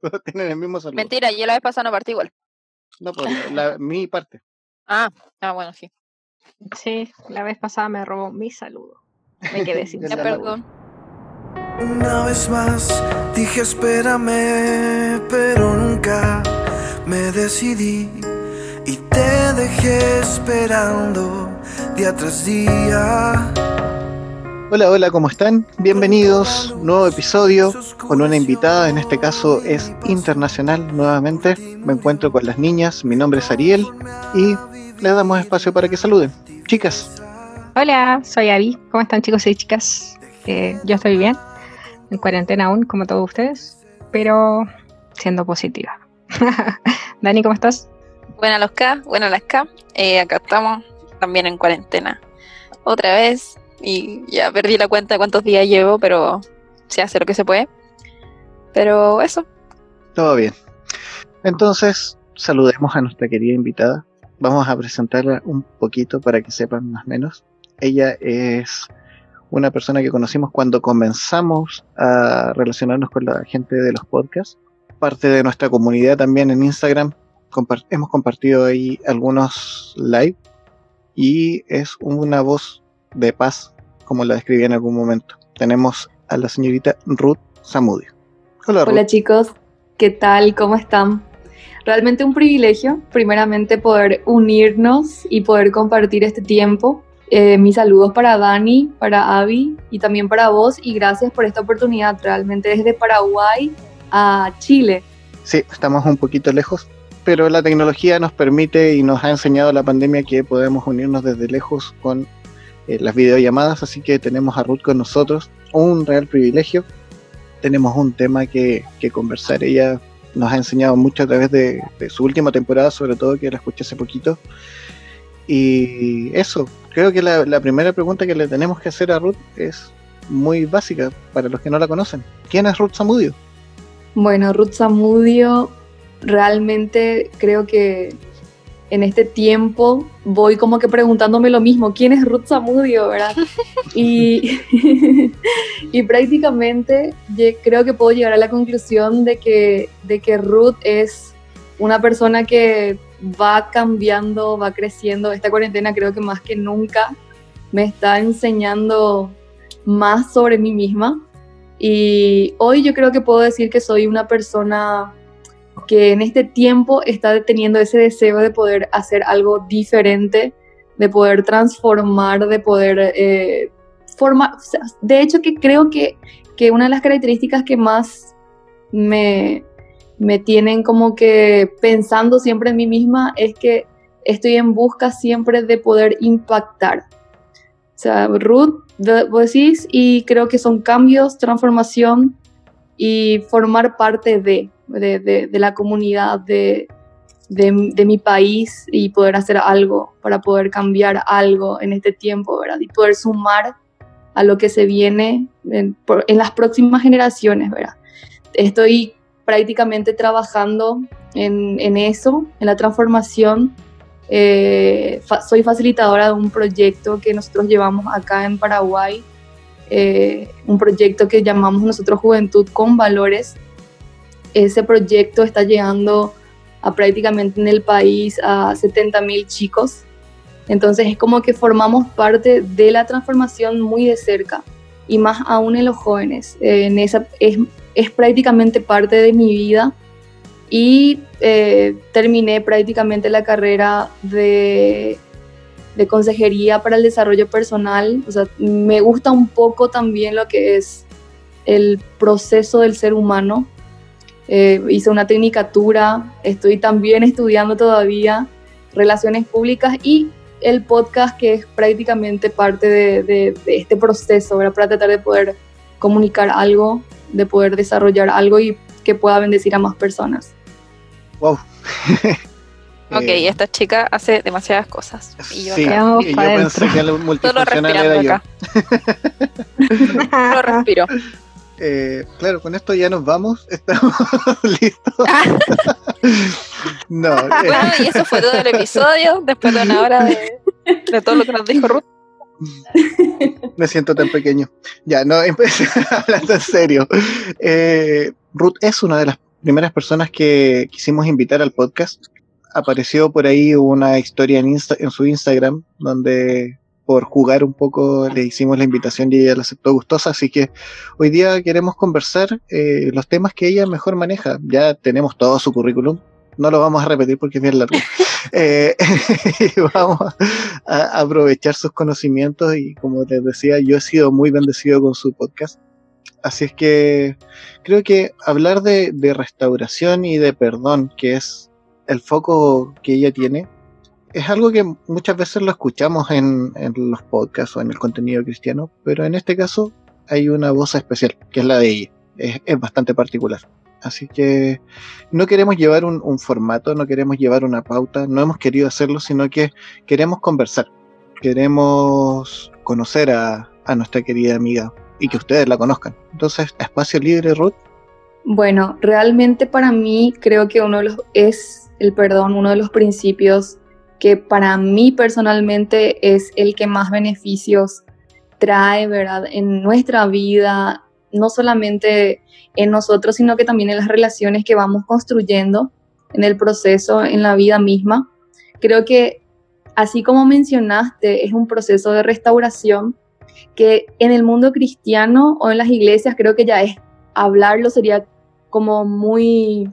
Todos tienen el mismo saludo. Mentira, yo la vez pasada no partí igual. No, pues la, mi parte. Ah, ah, bueno, sí. Sí, la vez pasada me robó mi saludo. Me quedé sin Ya perdón. Una vez más dije espérame, pero nunca me decidí y te dejé esperando día tras día. Hola, hola, ¿cómo están? Bienvenidos, nuevo episodio con una invitada, en este caso es internacional nuevamente. Me encuentro con las niñas, mi nombre es Ariel y les damos espacio para que saluden. Chicas, Hola, soy Avi. ¿Cómo están chicos y chicas? Eh, yo estoy bien, en cuarentena aún, como todos ustedes, pero siendo positiva. Dani, ¿cómo estás? Buenas los K, buenas las K. Eh, acá estamos también en cuarentena. Otra vez. Y ya perdí la cuenta de cuántos días llevo, pero se hace lo que se puede. Pero eso. todo bien. Entonces, saludemos a nuestra querida invitada. Vamos a presentarla un poquito para que sepan más o menos. Ella es una persona que conocimos cuando comenzamos a relacionarnos con la gente de los podcasts. Parte de nuestra comunidad también en Instagram. Hemos compartido ahí algunos live. Y es una voz de paz, como la describí en algún momento. Tenemos a la señorita Ruth Zamudio. Hola, Ruth. Hola chicos, ¿qué tal? ¿Cómo están? Realmente un privilegio, primeramente, poder unirnos y poder compartir este tiempo. Eh, mis saludos para Dani, para Avi y también para vos y gracias por esta oportunidad, realmente desde Paraguay a Chile. Sí, estamos un poquito lejos, pero la tecnología nos permite y nos ha enseñado la pandemia que podemos unirnos desde lejos con eh, las videollamadas, así que tenemos a Ruth con nosotros, un real privilegio. Tenemos un tema que, que conversar, ella nos ha enseñado mucho a través de, su última temporada, sobre todo que la escuché hace poquito. Y eso, creo que la, la primera pregunta que le tenemos que hacer a Ruth es muy básica para los que no la conocen. ¿Quién es Ruth Zamudio? Bueno, Ruth Zamudio, realmente creo que en este tiempo voy como que preguntándome lo mismo, ¿quién es Ruth Zamudio, verdad? y, y prácticamente creo que puedo llegar a la conclusión de que, de que Ruth es una persona que va cambiando, va creciendo. Esta cuarentena creo que más que nunca me está enseñando más sobre mí misma. Y hoy yo creo que puedo decir que soy una persona que en este tiempo está teniendo ese deseo de poder hacer algo diferente, de poder transformar, de poder eh, formar. de hecho, que creo que, que una de las características que más me, me tienen como que pensando siempre en mí misma es que estoy en busca siempre de poder impactar. O sea, Ruth, vos decís, y creo que son cambios, transformación y formar parte de, de, de- la comunidad, de, de, mi país y poder hacer algo para poder cambiar algo en este tiempo, ¿verdad? Y poder sumar a lo que se viene en, las próximas generaciones, ¿verdad? Estoy prácticamente trabajando en, en eso, en la transformación. Eh, soy facilitadora de un proyecto que nosotros llevamos acá en Paraguay, eh, un proyecto que llamamos nosotros Juventud con Valores. Ese proyecto está llegando a prácticamente en el país a 70 mil chicos. Entonces es como que formamos parte de la transformación muy de cerca y más aún en los jóvenes. Eh, en esa, es, es prácticamente parte de mi vida y eh, terminé prácticamente la carrera de, de consejería para el desarrollo personal. O sea, me gusta un poco también lo que es el proceso del ser humano. Eh, hice una tecnicatura, estoy también estudiando todavía relaciones públicas y el podcast que es prácticamente parte de, este proceso, ¿verdad? Para tratar de poder comunicar algo, de poder desarrollar algo y que pueda bendecir a más personas. Wow. Ok, Eh, esta chica hace demasiadas cosas. Y yo sí, acá y yo pensé que el solo multifuncional era respirando yo. acá. Solo respiro. Eh, claro, con esto ya nos vamos. Estamos listos. no, eh, Bueno, y eso fue todo el episodio, después de una hora de, de todo lo que nos dijo Ruth. me siento tan pequeño. Ya, no, empecé hablando en serio. Eh, Ruth es una de las primeras personas que quisimos invitar al podcast. Apareció por ahí una historia en, en su Instagram donde por jugar un poco le hicimos la invitación y ella la aceptó gustosa, así que hoy día queremos conversar eh, los temas que ella mejor maneja. Ya tenemos todo su currículum, no lo vamos a repetir porque es bien largo. eh, vamos a, aprovechar sus conocimientos y como les decía, yo he sido muy bendecido con su podcast. Así es que creo que hablar de, de restauración y de perdón, que es el foco que ella tiene, es algo que muchas veces lo escuchamos en, en, los podcasts o en el contenido cristiano, pero en este caso hay una voz especial, que es la de ella. Es, bastante particular. Así que no queremos llevar un, un, formato, no queremos llevar una pauta, no hemos querido hacerlo, sino que queremos conversar, queremos conocer a, a nuestra querida amiga y que ustedes la conozcan. Entonces, espacio libre, Ruth. Bueno, realmente para mí creo que uno de los, es el perdón, uno de los principios que para mí personalmente es el que más beneficios trae, ¿verdad? En nuestra vida, no solamente en nosotros, sino que también en las relaciones que vamos construyendo en el proceso, en la vida misma. Creo que, así como mencionaste, es un proceso de restauración que en el mundo cristiano o en las iglesias creo que ya es hablarlo sería como muy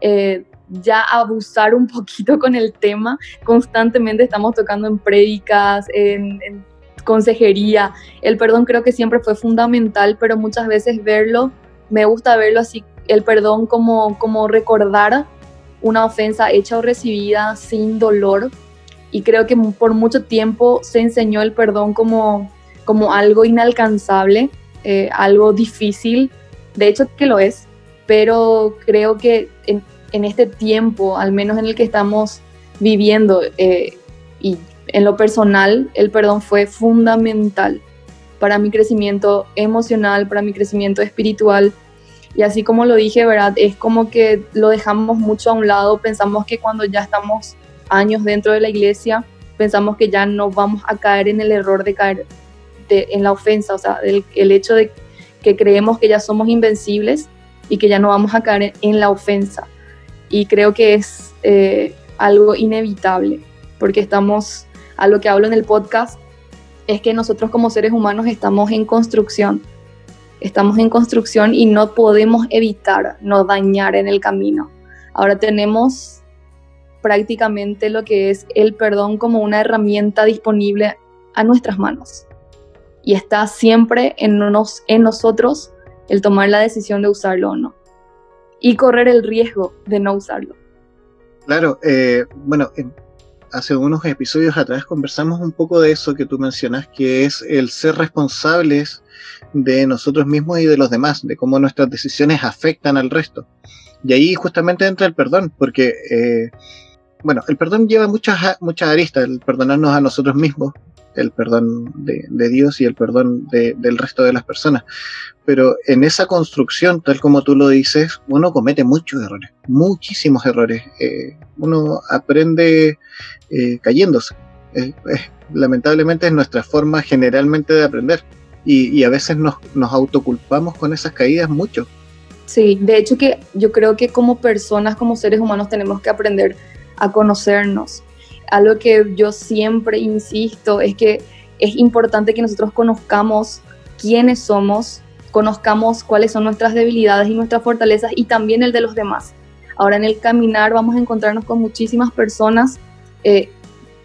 eh, ya abusar un poquito con el tema. Constantemente estamos tocando en prédicas, en, en, consejería. El perdón creo que siempre fue fundamental, pero muchas veces verlo, me gusta verlo así, el perdón como, como recordar una ofensa hecha o recibida sin dolor. Y creo que por mucho tiempo se enseñó el perdón como, como algo inalcanzable, eh, algo difícil. De hecho que lo es, pero creo que en, en este tiempo, al menos en el que estamos viviendo, eh, y en lo personal, el perdón fue fundamental para mi crecimiento emocional, para mi crecimiento espiritual. Y así como lo dije, ¿verdad? Es como que lo dejamos mucho a un lado, pensamos que cuando ya estamos años dentro de la iglesia, pensamos que ya no vamos a caer en el error de caer en la ofensa, o sea, el, hecho de que creemos que ya somos invencibles y que ya no vamos a caer en la ofensa y creo que es eh, algo inevitable, porque estamos, a lo que hablo en el podcast, es que nosotros como seres humanos estamos en construcción, estamos en construcción y no podemos evitar no dañar en el camino. Ahora tenemos prácticamente lo que es el perdón como una herramienta disponible a nuestras manos. Y está siempre en, nos, en nosotros el tomar la decisión de usarlo o no y correr el riesgo de no usarlo. Claro, eh, bueno, hace unos episodios atrás conversamos un poco de eso que tú mencionas, que es el ser responsables de nosotros mismos y de los demás, de cómo nuestras decisiones afectan al resto. Y ahí justamente entra el perdón, porque, eh, bueno, el perdón lleva muchas, muchas aristas, el perdonarnos a nosotros mismos, el perdón de, Dios y el perdón de, del resto de las personas. Pero en esa construcción, tal como tú lo dices, uno comete muchos errores, muchísimos errores. Eh, uno aprende eh, cayéndose. Eh, lamentablemente es nuestra forma generalmente de aprender. Y, y a veces nos, nos autoculpamos con esas caídas mucho. Sí, de hecho que yo creo que como personas, como seres humanos, tenemos que aprender a conocernos, algo que yo siempre insisto es que es importante que nosotros conozcamos quiénes somos, conozcamos cuáles son nuestras debilidades y nuestras fortalezas y también el de los demás. Ahora en el caminar vamos a encontrarnos con muchísimas personas. Eh,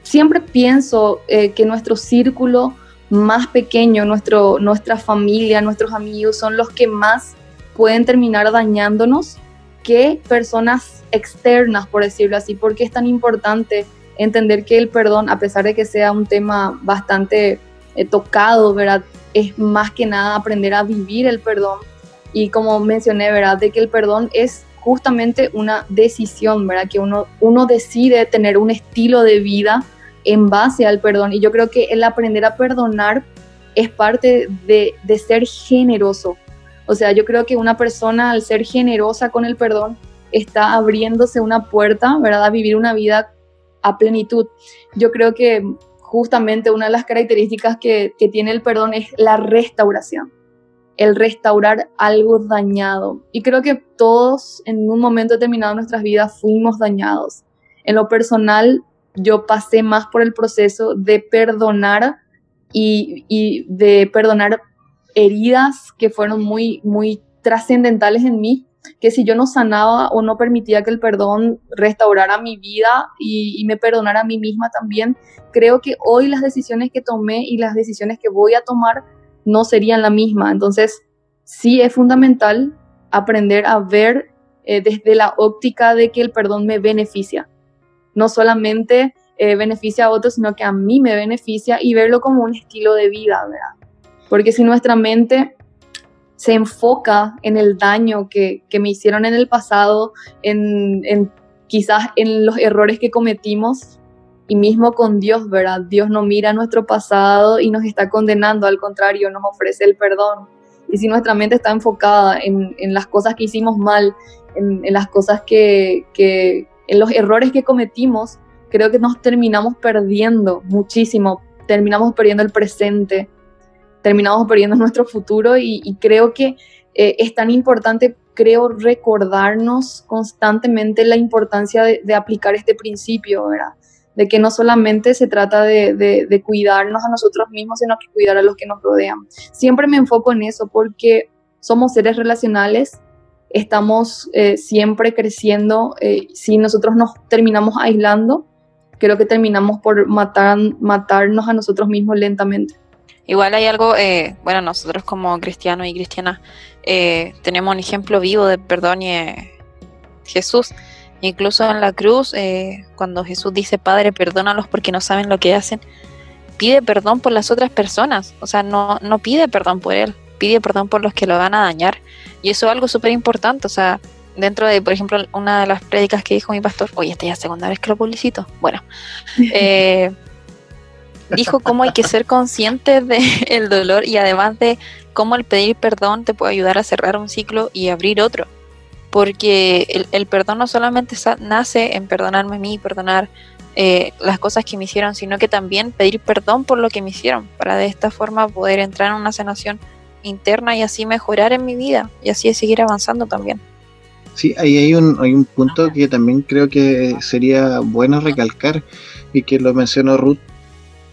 siempre pienso eh, que nuestro círculo más pequeño, nuestro, nuestra familia, nuestros amigos son los que más pueden terminar dañándonos que personas externas, por decirlo así. porque es tan importante entender que el perdón, a pesar de que sea un tema bastante eh, tocado, ¿verdad? Es más que nada aprender a vivir el perdón. Y como mencioné, ¿verdad? De que el perdón es justamente una decisión, ¿verdad? Que uno, uno decide tener un estilo de vida en base al perdón. Y yo creo que el aprender a perdonar es parte de, de ser generoso. O sea, yo creo que una persona al ser generosa con el perdón está abriéndose una puerta, ¿verdad? A vivir una vida a plenitud. Yo creo que justamente una de las características que, tiene el perdón es la restauración. el restaurar algo dañado. Y creo que todos en un momento determinado de nuestras vidas fuimos dañados. En lo personal, yo pasé más por el proceso de perdonar y, y de perdonar heridas que fueron muy, muy trascendentales en mí, que si yo no sanaba o no permitía que el perdón restaurara mi vida y, me perdonara a mí misma también, creo que hoy las decisiones que tomé y las decisiones que voy a tomar no serían la misma. Entonces, sí es fundamental aprender a ver eh, desde la óptica de que el perdón me beneficia. No solamente eh, beneficia a otros, sino que a mí me beneficia y verlo como un estilo de vida, ¿verdad? Porque si nuestra mente se enfoca en el daño que, que me hicieron en el pasado, en, en quizás en los errores que cometimos, y mismo con Dios, ¿verdad? Dios no mira nuestro pasado y nos está condenando, al contrario, nos ofrece el perdón. Y si nuestra mente está enfocada en, en las cosas que hicimos mal, en, en las cosas que, que, en los errores que cometimos, creo que nos terminamos perdiendo muchísimo, terminamos perdiendo el presente, terminamos perdiendo nuestro futuro y, y creo que eh, es tan importante, creo, recordarnos constantemente la importancia de, de aplicar este principio, ¿verdad? de que no solamente se trata de, de, de, cuidarnos a nosotros mismos, sino que cuidar a los que nos rodean. Siempre me enfoco en eso porque somos seres relacionales, estamos eh, siempre creciendo, eh, si nosotros nos terminamos aislando, creo que terminamos por matar, matarnos a nosotros mismos lentamente. Igual hay algo, eh, bueno, nosotros como cristianos y cristianas tenemos un ejemplo vivo de perdón y Jesús Incluso en la cruz, eh, cuando Jesús dice, Padre, perdónalos porque no saben lo que hacen, pide perdón por las otras personas. O sea, no, no pide perdón por él, pide perdón por los que lo van a dañar. Y eso es algo súper importante. O sea, dentro de, por ejemplo, una de las prédicas que dijo mi pastor, oye, esta ya es segunda vez que lo publicito. Bueno, eh, dijo cómo hay que ser consciente del dolor y además de cómo el pedir perdón te puede ayudar a cerrar un ciclo y abrir otro porque el, el perdón no solamente nace en perdonarme a mí, perdonar eh, las cosas que me hicieron, sino que también pedir perdón por lo que me hicieron, para de esta forma poder entrar en una sanación interna y así mejorar en mi vida y así seguir avanzando también. Sí, ahí hay un, hay un punto que también creo que sería bueno recalcar y que lo mencionó Ruth,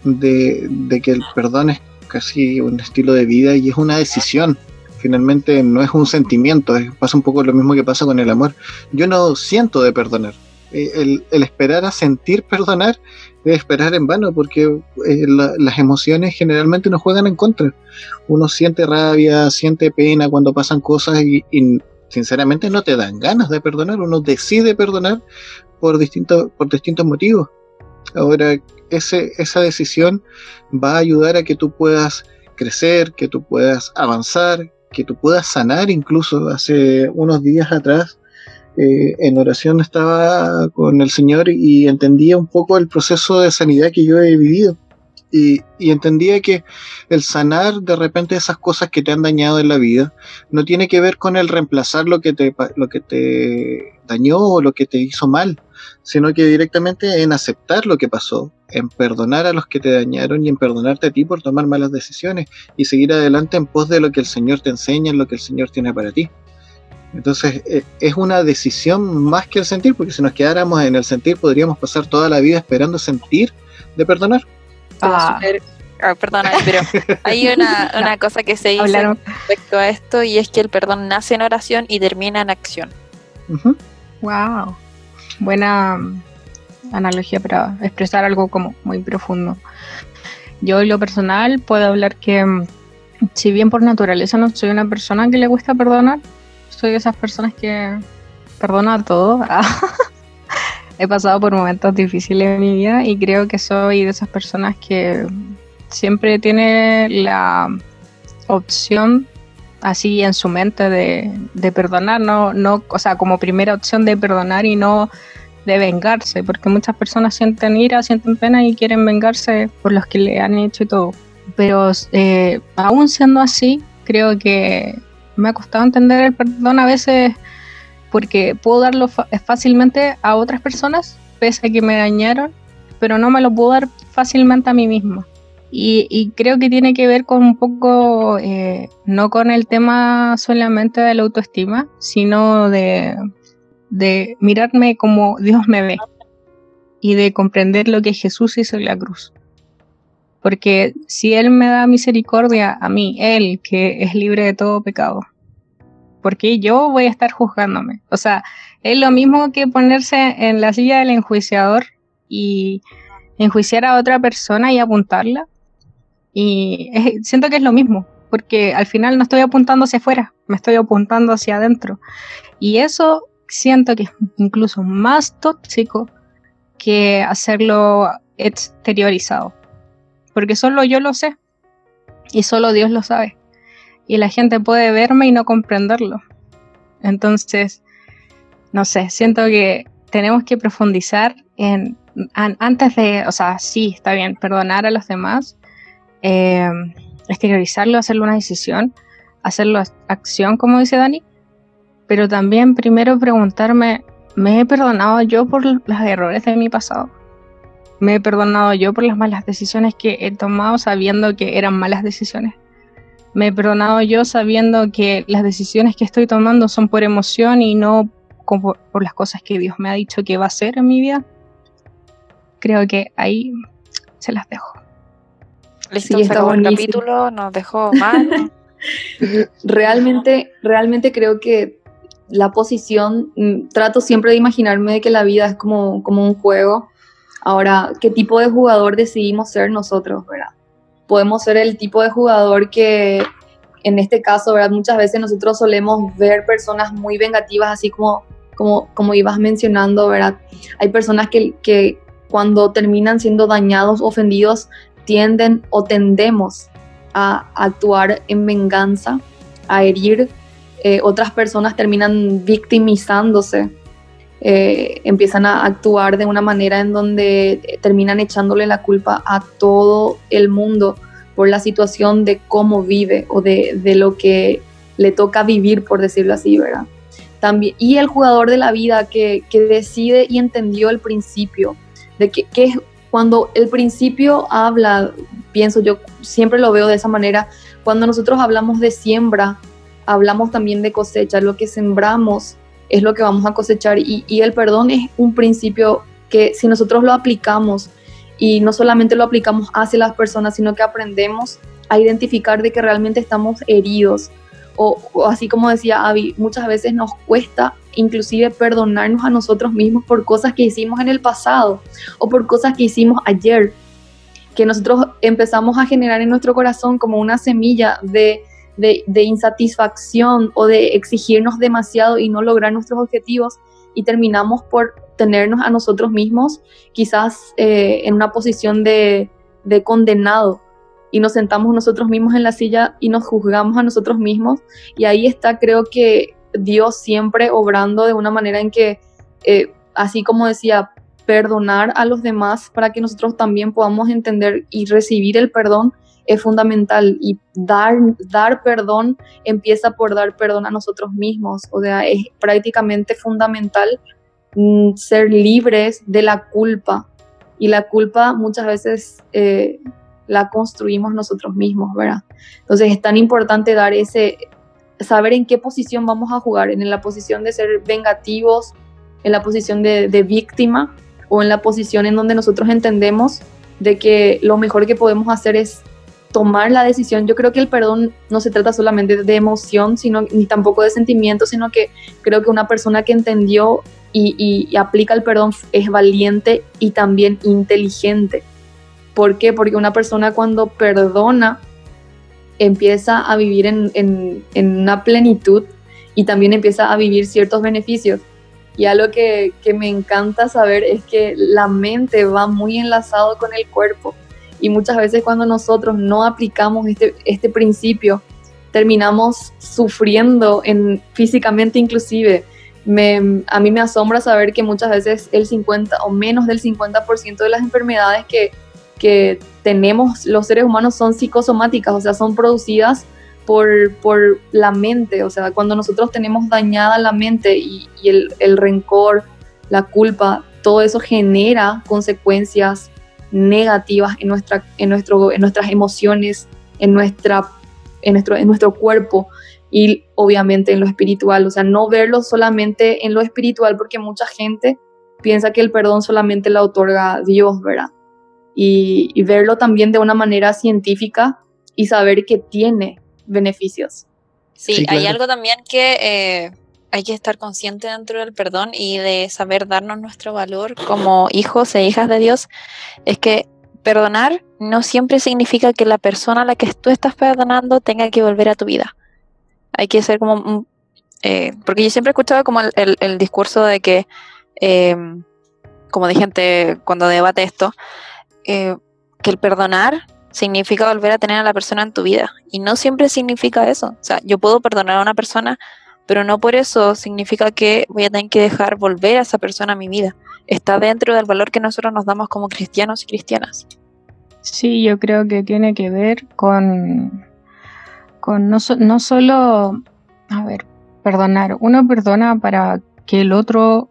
de, que el perdón es casi un estilo de vida y es una decisión finalmente no es un sentimiento, pasa un poco lo mismo que pasa con el amor. Yo no siento de perdonar. Eh, el, esperar a sentir perdonar es esperar en vano porque eh, la, las emociones generalmente nos juegan en contra. Uno siente rabia, siente pena cuando pasan cosas y, y sinceramente no te dan ganas de perdonar, uno decide perdonar por distintos, por distintos motivos. Ahora, esa decisión va a ayudar a que tú puedas crecer, que tú puedas avanzar, que tú puedas sanar. Incluso hace unos días atrás, eh, en oración estaba con el Señor y entendía un poco el proceso de sanidad que yo he vivido. Y, y, entendía que el sanar de repente esas cosas que te han dañado en la vida no tiene que ver con el reemplazar lo que te, lo que te dañó o lo que te hizo mal, sino que directamente en aceptar lo que pasó, en perdonar a los que te dañaron y en perdonarte a ti por tomar malas decisiones y seguir adelante en pos de lo que el Señor te enseña, en lo que el Señor tiene para ti. Entonces eh, es una decisión más que el sentir, porque si nos quedáramos en el sentir podríamos pasar toda la vida esperando sentir de perdonar. Ah. Oh, perdona, pero hay una, una cosa que se dice Hablaron. respecto a esto y es que el perdón nace en oración y termina en acción. Uh -huh. Wow, buena analogía para expresar algo como muy profundo. Yo en lo personal puedo hablar que si bien por naturaleza no soy una persona que le gusta perdonar, soy de esas personas que perdona todo. He pasado por momentos difíciles en mi vida y creo que soy de esas personas que siempre tiene la opción así en su mente de, de perdonar, no, no, o sea, como primera opción de perdonar y no de vengarse, porque muchas personas sienten ira, sienten pena y quieren vengarse por los que le han hecho y todo. Pero eh, aún siendo así, creo que me ha costado entender el perdón a veces porque puedo darlo fácilmente a otras personas, pese a que me dañaron, pero no me lo puedo dar fácilmente a mí misma. Y, creo que tiene que ver con un poco, eh, no con el tema solamente de la autoestima, sino de, de mirarme como Dios me ve y de comprender lo que Jesús hizo en la cruz. Porque si Él me da misericordia a mí, Él que es libre de todo pecado, porque yo voy a estar juzgándome? O sea, es lo mismo que ponerse en la silla del enjuiciador y enjuiciar a otra persona y apuntarla y siento que es lo mismo, porque al final no estoy apuntando hacia afuera, me estoy apuntando hacia adentro. Y eso siento que es incluso más tóxico que hacerlo exteriorizado. Porque solo yo lo sé y solo Dios lo sabe. Y la gente puede verme y no comprenderlo. Entonces, no sé, siento que tenemos que profundizar en, antes de, o sea, sí, está bien, perdonar a los demás, eh, exteriorizarlo, hacerlo una decisión, hacerlo acción, como dice Dani, pero también primero preguntarme, ¿me he perdonado yo por los errores de mi pasado? ¿Me he perdonado yo por las malas decisiones que he tomado sabiendo que eran malas decisiones? ¿Me he perdonado yo sabiendo que las decisiones que estoy tomando son por emoción y no por, por las cosas que Dios me ha dicho que va a hacer en mi vida? Creo que ahí se las dejo. Listo, sí, se capítulo, nos dejó mal. realmente, realmente creo que la posición, mm, trato siempre de imaginarme que la vida es como, como un juego. Ahora, ¿qué tipo de jugador decidimos ser nosotros, verdad? Podemos ser el tipo de jugador que, en este caso, ¿verdad? Muchas veces nosotros solemos ver personas muy vengativas, así como, como, como ibas mencionando, ¿verdad? Hay personas que, que cuando terminan siendo dañados, ofendidos, tienden o tendemos a actuar en venganza, a herir. Eh, otras personas terminan victimizándose, eh, empiezan a actuar de una manera en donde terminan echándole la culpa a todo el mundo por la situación de cómo vive o de, lo que le toca vivir, por decirlo así, ¿verdad? También, y el jugador de la vida que, decide y entendió el principio de que, que cuando el principio habla, pienso yo, siempre lo veo de esa manera, cuando nosotros hablamos de siembra, hablamos también de cosecha, lo que sembramos es lo que vamos a cosechar y, el perdón es un principio que si nosotros lo aplicamos y no solamente lo aplicamos hacia las personas, sino que aprendemos a identificar de que realmente estamos heridos, o, así como decía Avi, muchas veces nos cuesta inclusive perdonarnos a nosotros mismos por cosas que hicimos en el pasado o por cosas que hicimos ayer, que nosotros empezamos a generar en nuestro corazón como una semilla de, insatisfacción o de exigirnos demasiado y no lograr nuestros objetivos y terminamos por tenernos a nosotros mismos quizás eh, en una posición de condenado y nos sentamos nosotros mismos en la silla y nos juzgamos a nosotros mismos. Y ahí está, creo que Dios siempre obrando de una manera en que, eh, así como decía, perdonar a los demás para que nosotros también podamos entender y recibir el perdón es fundamental. Y dar, dar perdón empieza por dar perdón a nosotros mismos, o sea, es prácticamente fundamental mm, ser libres de la culpa. Y la culpa muchas veces eh, la construimos nosotros mismos, ¿verdad? Entonces es tan importante dar ese, saber en qué posición vamos a jugar, en la posición de ser vengativos, en la posición de, víctima o en la posición en donde nosotros entendemos de que lo mejor que podemos hacer es tomar la decisión. Yo creo que el perdón no se trata solamente de emoción, sino ni tampoco de sentimiento, sino que creo que una persona que entendió y aplica el perdón es valiente y también inteligente. ¿Por qué? Porque una persona cuando perdona empieza a vivir en, una plenitud y también empieza a vivir ciertos beneficios. Y algo que, que, me encanta saber es que la mente va muy enlazado con el cuerpo. Y muchas veces cuando nosotros no aplicamos este, este principio, terminamos sufriendo en, físicamente inclusive. Me, a mí me asombra saber que muchas veces el 50 o menos del 50% de las enfermedades que, que tenemos los seres humanos son psicosomáticas, o sea, son producidas por, por la mente, o sea, cuando nosotros tenemos dañada la mente y, el, el, rencor, la culpa, todo eso genera consecuencias negativas en, nuestra, en, nuestro, en nuestras emociones, en, nuestra, en, nuestro, en nuestro cuerpo y obviamente en lo espiritual. O sea, no verlo solamente en lo espiritual porque mucha gente piensa que el perdón solamente lo otorga Dios, ¿verdad? Y, verlo también de una manera científica y saber que tiene beneficios. Sí, hay algo también que eh, hay que estar consciente dentro del perdón y de saber darnos nuestro valor como hijos e hijas de Dios, es que perdonar no siempre significa que la persona a la que tú estás perdonando tenga que volver a tu vida. Hay que ser como... Eh, porque yo siempre he escuchado como el, discurso de que, em, como de gente cuando debate esto, eh, que el perdonar significa volver a tener a la persona en tu vida. Y no siempre significa eso. O sea, yo puedo perdonar a una persona pero no por eso significa que voy a tener que dejar volver a esa persona a mi vida. Está dentro del valor que nosotros nos damos como cristianos y cristianas. Sí, yo creo que tiene que ver con, con no, no solo, a ver, perdonar. Uno perdona para que el otro,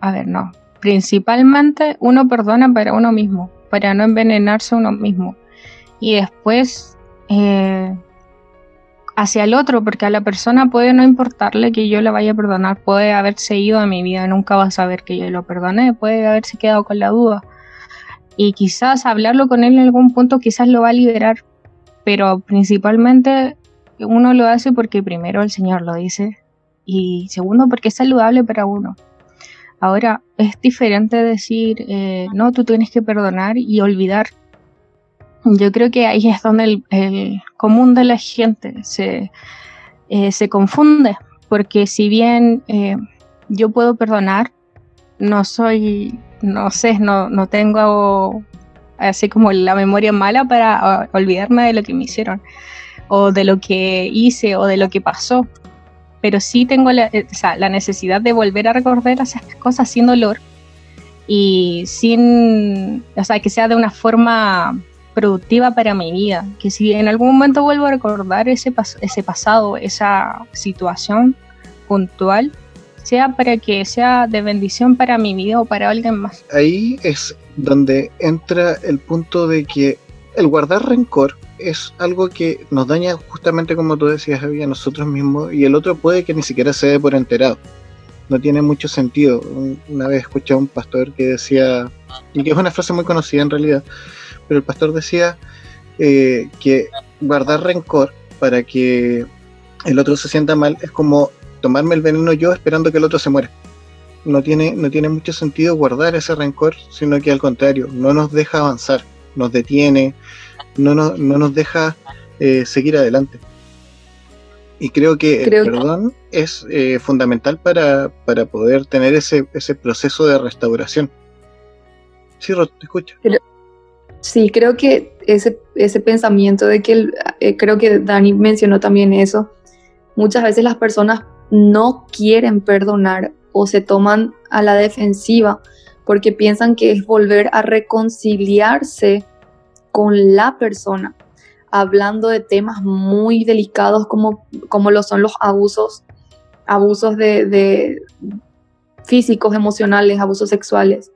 a ver, no. Principalmente uno perdona para uno mismo, para no envenenarse uno mismo. Y después eh, hacia el otro, porque a la persona puede no importarle que yo le vaya a perdonar, puede haberse ido a mi vida, nunca va a saber que yo lo perdoné, puede haberse quedado con la duda. Y quizás hablarlo con él en algún punto quizás lo va a liberar, pero principalmente uno lo hace porque primero el Señor lo dice y segundo porque es saludable para uno. Ahora, es diferente decir, eh, no, tú tienes que perdonar y olvidar yo creo que ahí es donde el, común de la gente se, eh, se confunde, porque si bien eh, yo puedo perdonar, no soy, no sé, no, no tengo así como la memoria mala para ah, olvidarme de lo que me hicieron, o de lo que hice, o de lo que pasó. Pero sí tengo la, eh, la necesidad de volver a recordar esas cosas sin dolor y sin, o sea, que sea de una forma productiva para mi vida, que si en algún momento vuelvo a recordar ese, ese pasado, esa situación puntual, sea para que sea de bendición para mi vida o para alguien más. Ahí es donde entra el punto de que el guardar rencor es algo que nos daña justamente como tú decías, a nosotros mismos y el otro puede que ni siquiera se dé por enterado. No tiene mucho sentido. Una vez escuché a un pastor que decía, y que es una frase muy conocida en realidad, pero el pastor decía eh, que guardar rencor para que el otro se sienta mal es como tomarme el veneno yo esperando que el otro se muera. No tiene, no tiene mucho sentido guardar ese rencor, sino que al contrario, no nos deja avanzar, nos detiene, no, no, no nos deja eh, seguir adelante. Y creo que el perdón es eh, fundamental para, para, poder tener ese, ese proceso de restauración. Sí, Rod, te escucho. Sí, creo que ese, ese pensamiento de que, eh, creo que Dani mencionó también eso, muchas veces las personas no quieren perdonar o se toman a la defensiva porque piensan que es volver a reconciliarse con la persona, hablando de temas muy delicados como, como lo son los abusos, abusos de, físicos, emocionales, abusos sexuales.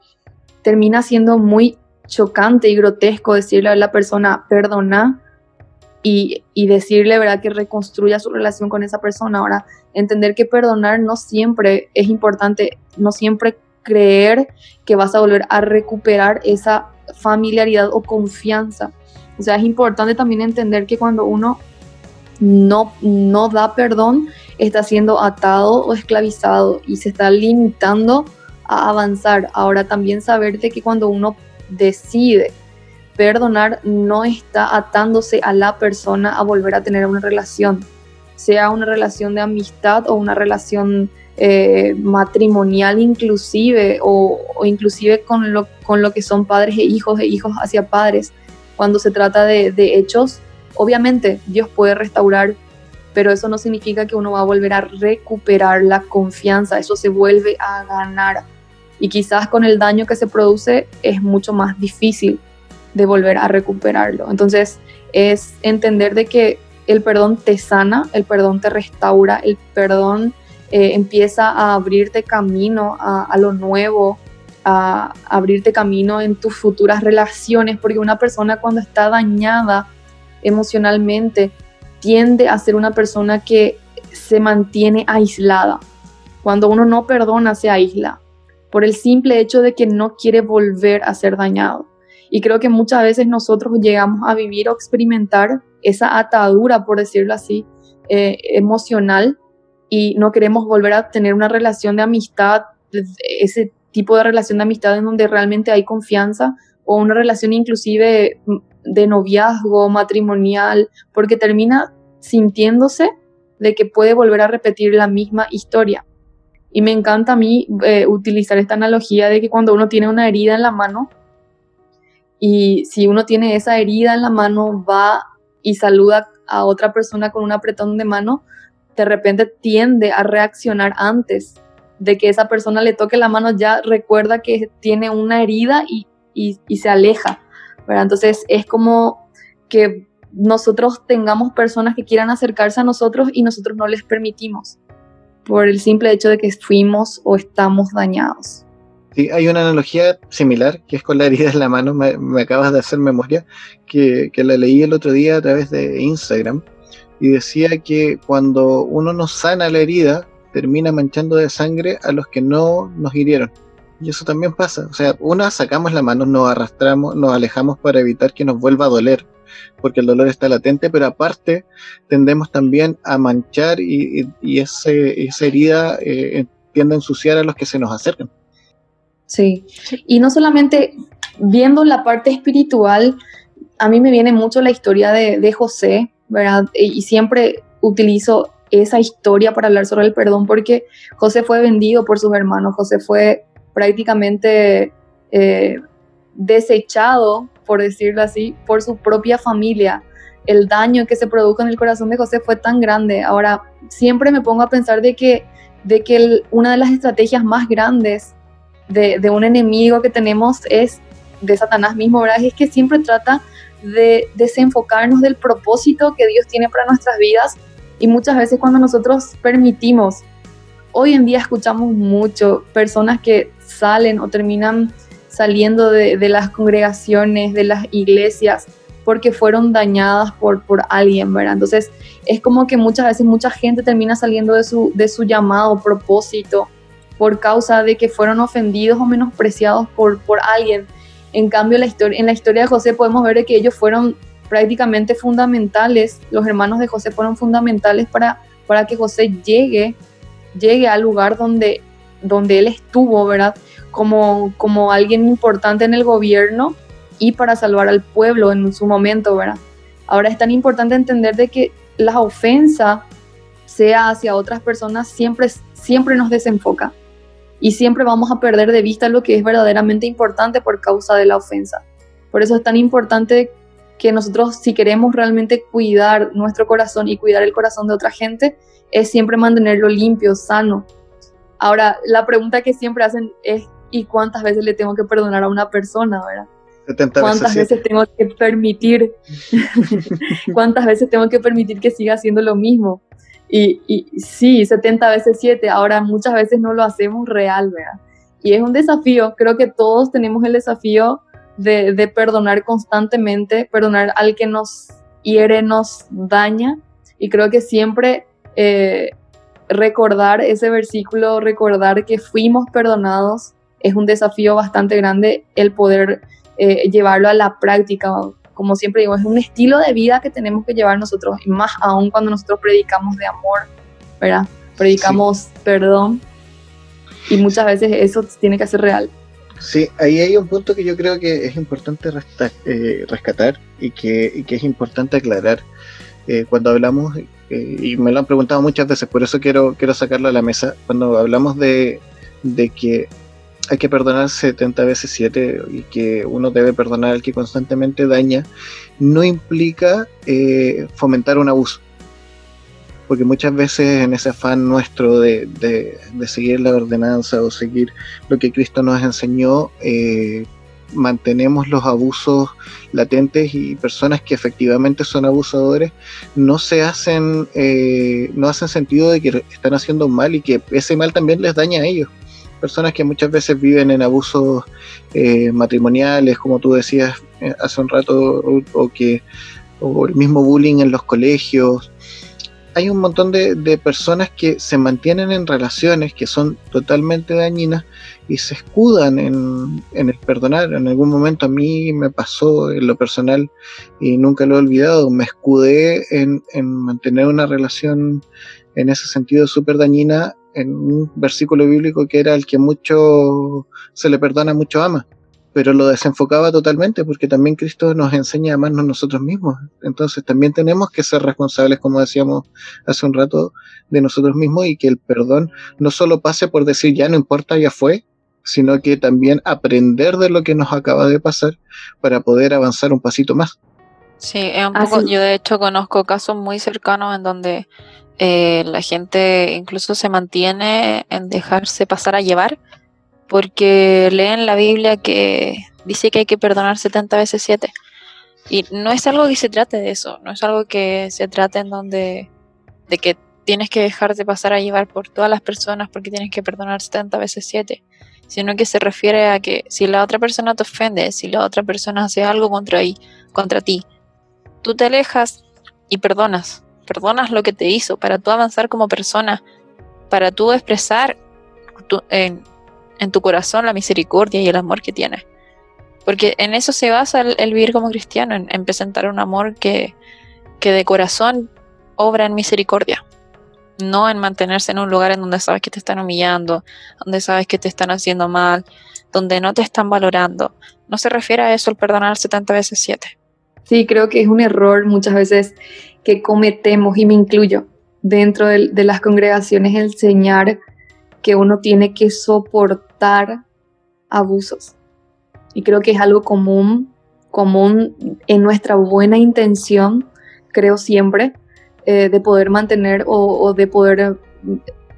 Termina siendo muy chocante y grotesco decirle a la persona perdona y, decirle verdad que reconstruya su relación con esa persona. Ahora, entender que perdonar no siempre es importante, no siempre creer que vas a volver a recuperar esa familiaridad o confianza. O sea, es importante también entender que cuando uno no, no da perdón, está siendo atado o esclavizado y se está limitando a avanzar. Ahora también saber de que cuando uno decide perdonar no está atándose a la persona a volver a tener una relación, sea una relación de amistad o una relación eh, matrimonial inclusive o, inclusive con lo, con lo que son padres e hijos e hijos hacia padres. Cuando se trata de, de hechos, obviamente Dios puede restaurar, pero eso no significa que uno va a volver a recuperar la confianza, eso se vuelve a ganar y quizás con el daño que se produce es mucho más difícil de volver a recuperarlo. Entonces es entender de que el perdón te sana, el perdón te restaura, el perdón eh, empieza a abrirte camino a, lo nuevo, a abrirte camino en tus futuras relaciones, porque una persona cuando está dañada emocionalmente tiende a ser una persona que se mantiene aislada. Cuando uno no perdona, se aísla por el simple hecho de que no quiere volver a ser dañado. Y creo que muchas veces nosotros llegamos a vivir o experimentar esa atadura, por decirlo así, eh, emocional y no queremos volver a tener una relación de amistad, ese tipo de relación de amistad en donde realmente hay confianza o una relación inclusive de noviazgo, matrimonial, porque termina sintiéndose de que puede volver a repetir la misma historia. Y me encanta a mí eh, utilizar esta analogía de que cuando uno tiene una herida en la mano, y si uno tiene esa herida en la mano, va y saluda a otra persona con un apretón de mano, de repente tiende a reaccionar antes de que esa persona le toque la mano, ya recuerda que tiene una herida y, y, se aleja. Entonces es como que nosotros tengamos personas que quieran acercarse a nosotros y nosotros no les permitimos por el simple hecho de que fuimos o estamos dañados. Sí, hay una analogía similar que es con la herida en la mano, me, me acabas de hacer memoria, que, que, la leí el otro día a través de Instagram y decía que cuando uno no sana la herida, termina manchando de sangre a los que no nos hirieron. Y eso también pasa. O sea, una sacamos la mano, nos arrastramos, nos alejamos para evitar que nos vuelva a doler, porque el dolor está latente, pero aparte tendemos también a manchar y, ese, esa herida eh, tiende a ensuciar a los que se nos acercan. Sí, y no solamente viendo la parte espiritual, a mí me viene mucho la historia de, de José, ¿verdad? Y siempre utilizo esa historia para hablar sobre el perdón porque José fue vendido por sus hermanos, José fue prácticamente eh, desechado, por decirlo así, por su propia familia. El daño que se produjo en el corazón de José fue tan grande. Ahora, siempre me pongo a pensar de que, de que una de las estrategias más grandes de, de, un enemigo que tenemos es de Satanás mismo, ¿verdad? Es que siempre trata de desenfocarnos del propósito que Dios tiene para nuestras vidas y muchas veces cuando nosotros permitimos, hoy en día escuchamos mucho personas que salen o terminan saliendo de, las congregaciones, de las iglesias, porque fueron dañadas por, por alguien, ¿verdad? Entonces es como que muchas veces mucha gente termina saliendo de su, de su llamado, propósito, por causa de que fueron ofendidos o menospreciados por, por alguien. En cambio, en la historia de José podemos ver que ellos fueron prácticamente fundamentales, los hermanos de José fueron fundamentales para, para que José llegue, llegue al lugar donde, donde él estuvo, ¿verdad? Como, como alguien importante en el gobierno y para salvar al pueblo en su momento, ¿verdad? Ahora es tan importante entender de que la ofensa, sea hacia otras personas, siempre, siempre nos desenfoca y siempre vamos a perder de vista lo que es verdaderamente importante por causa de la ofensa. Por eso es tan importante que nosotros si queremos realmente cuidar nuestro corazón y cuidar el corazón de otra gente, es siempre mantenerlo limpio, sano. Ahora, la pregunta que siempre hacen es, ¿y cuántas veces le tengo que perdonar a una persona, verdad? ¿Cuántas veces, tengo que permitir? ¿Cuántas veces tengo que permitir que siga haciendo lo mismo? Y, sí, 70 veces 7. Ahora, muchas veces no lo hacemos real, ¿verdad? Y es un desafío. Creo que todos tenemos el desafío de, perdonar constantemente, perdonar al que nos hiere, nos daña. Y creo que siempre eh, recordar ese versículo, recordar que fuimos perdonados, es un desafío bastante grande el poder eh, llevarlo a la práctica. Como siempre digo, es un estilo de vida que tenemos que llevar nosotros, y más aún cuando nosotros predicamos de amor, ¿verdad? Predicamos perdón y muchas veces eso tiene que ser real. Sí, ahí hay un punto que yo creo que es importante eh, rescatar y que, es importante aclarar. Eh, cuando hablamos, eh, y me lo han preguntado muchas veces, por eso quiero, quiero sacarlo a la mesa, cuando hablamos de, de que hay que perdonar 70 veces 7 y que uno debe perdonar al que constantemente daña, no implica fomentar un abuso porque muchas veces en ese afán nuestro de, seguir la ordenanza o seguir lo que Cristo nos enseñó, eh, mantenemos los abusos latentes y personas que efectivamente son abusadores no se hacen, eh, no hacen sentido de que están haciendo mal y que ese mal también les daña a ellos. Personas que muchas veces viven en abusos eh, matrimoniales, como tú decías eh, hace un rato, o, que o el mismo bullying en los colegios. Hay un montón de, de personas que se mantienen en relaciones que son totalmente dañinas y se escudan en, el perdonar. En algún momento a mí me pasó en lo personal y nunca lo he olvidado, me escudé en, en mantener una relación en ese sentido súper dañina en un versículo bíblico que era el que mucho se le perdona, mucho ama pero lo desenfocaba totalmente porque también Cristo nos enseña a amarnos nosotros mismos. Entonces también tenemos que ser responsables, como decíamos hace un rato, de nosotros mismos y que el perdón no solo pase por decir ya no importa, ya fue, sino que también aprender de lo que nos acaba de pasar para poder avanzar un pasito más. Sí, es un poco, yo de hecho conozco casos muy cercanos en donde eh, la gente incluso se mantiene en dejarse pasar a llevar porque leen la Biblia que dice que hay que perdonar 70 veces 7. Y no es algo que se trate de eso, no es algo que se trate en donde de que tienes que dejarte pasar a llevar por todas las personas porque tienes que perdonar 70 veces 7 sino que se refiere a que si la otra persona te ofende, si la otra persona hace algo contra, contra ti, tú te alejas y perdonas, perdonas lo que te hizo para tú avanzar como persona, para tú expresar en, tu corazón la misericordia y el amor que tienes. Porque en eso se basa el, vivir como cristiano, en, presentar un amor que, que de corazón obra en misericordia no en mantenerse en un lugar en donde sabes que te están humillando, donde sabes que te están haciendo mal, donde no te están valorando. No se refiere a eso el perdonar 70 veces 7. Sí, creo que es un error muchas veces que cometemos, y me incluyo, dentro de, las congregaciones, enseñar que uno tiene que soportar abusos. Y creo que es algo común, común en nuestra buena intención, creo siempre, eh, de poder mantener o, de poder,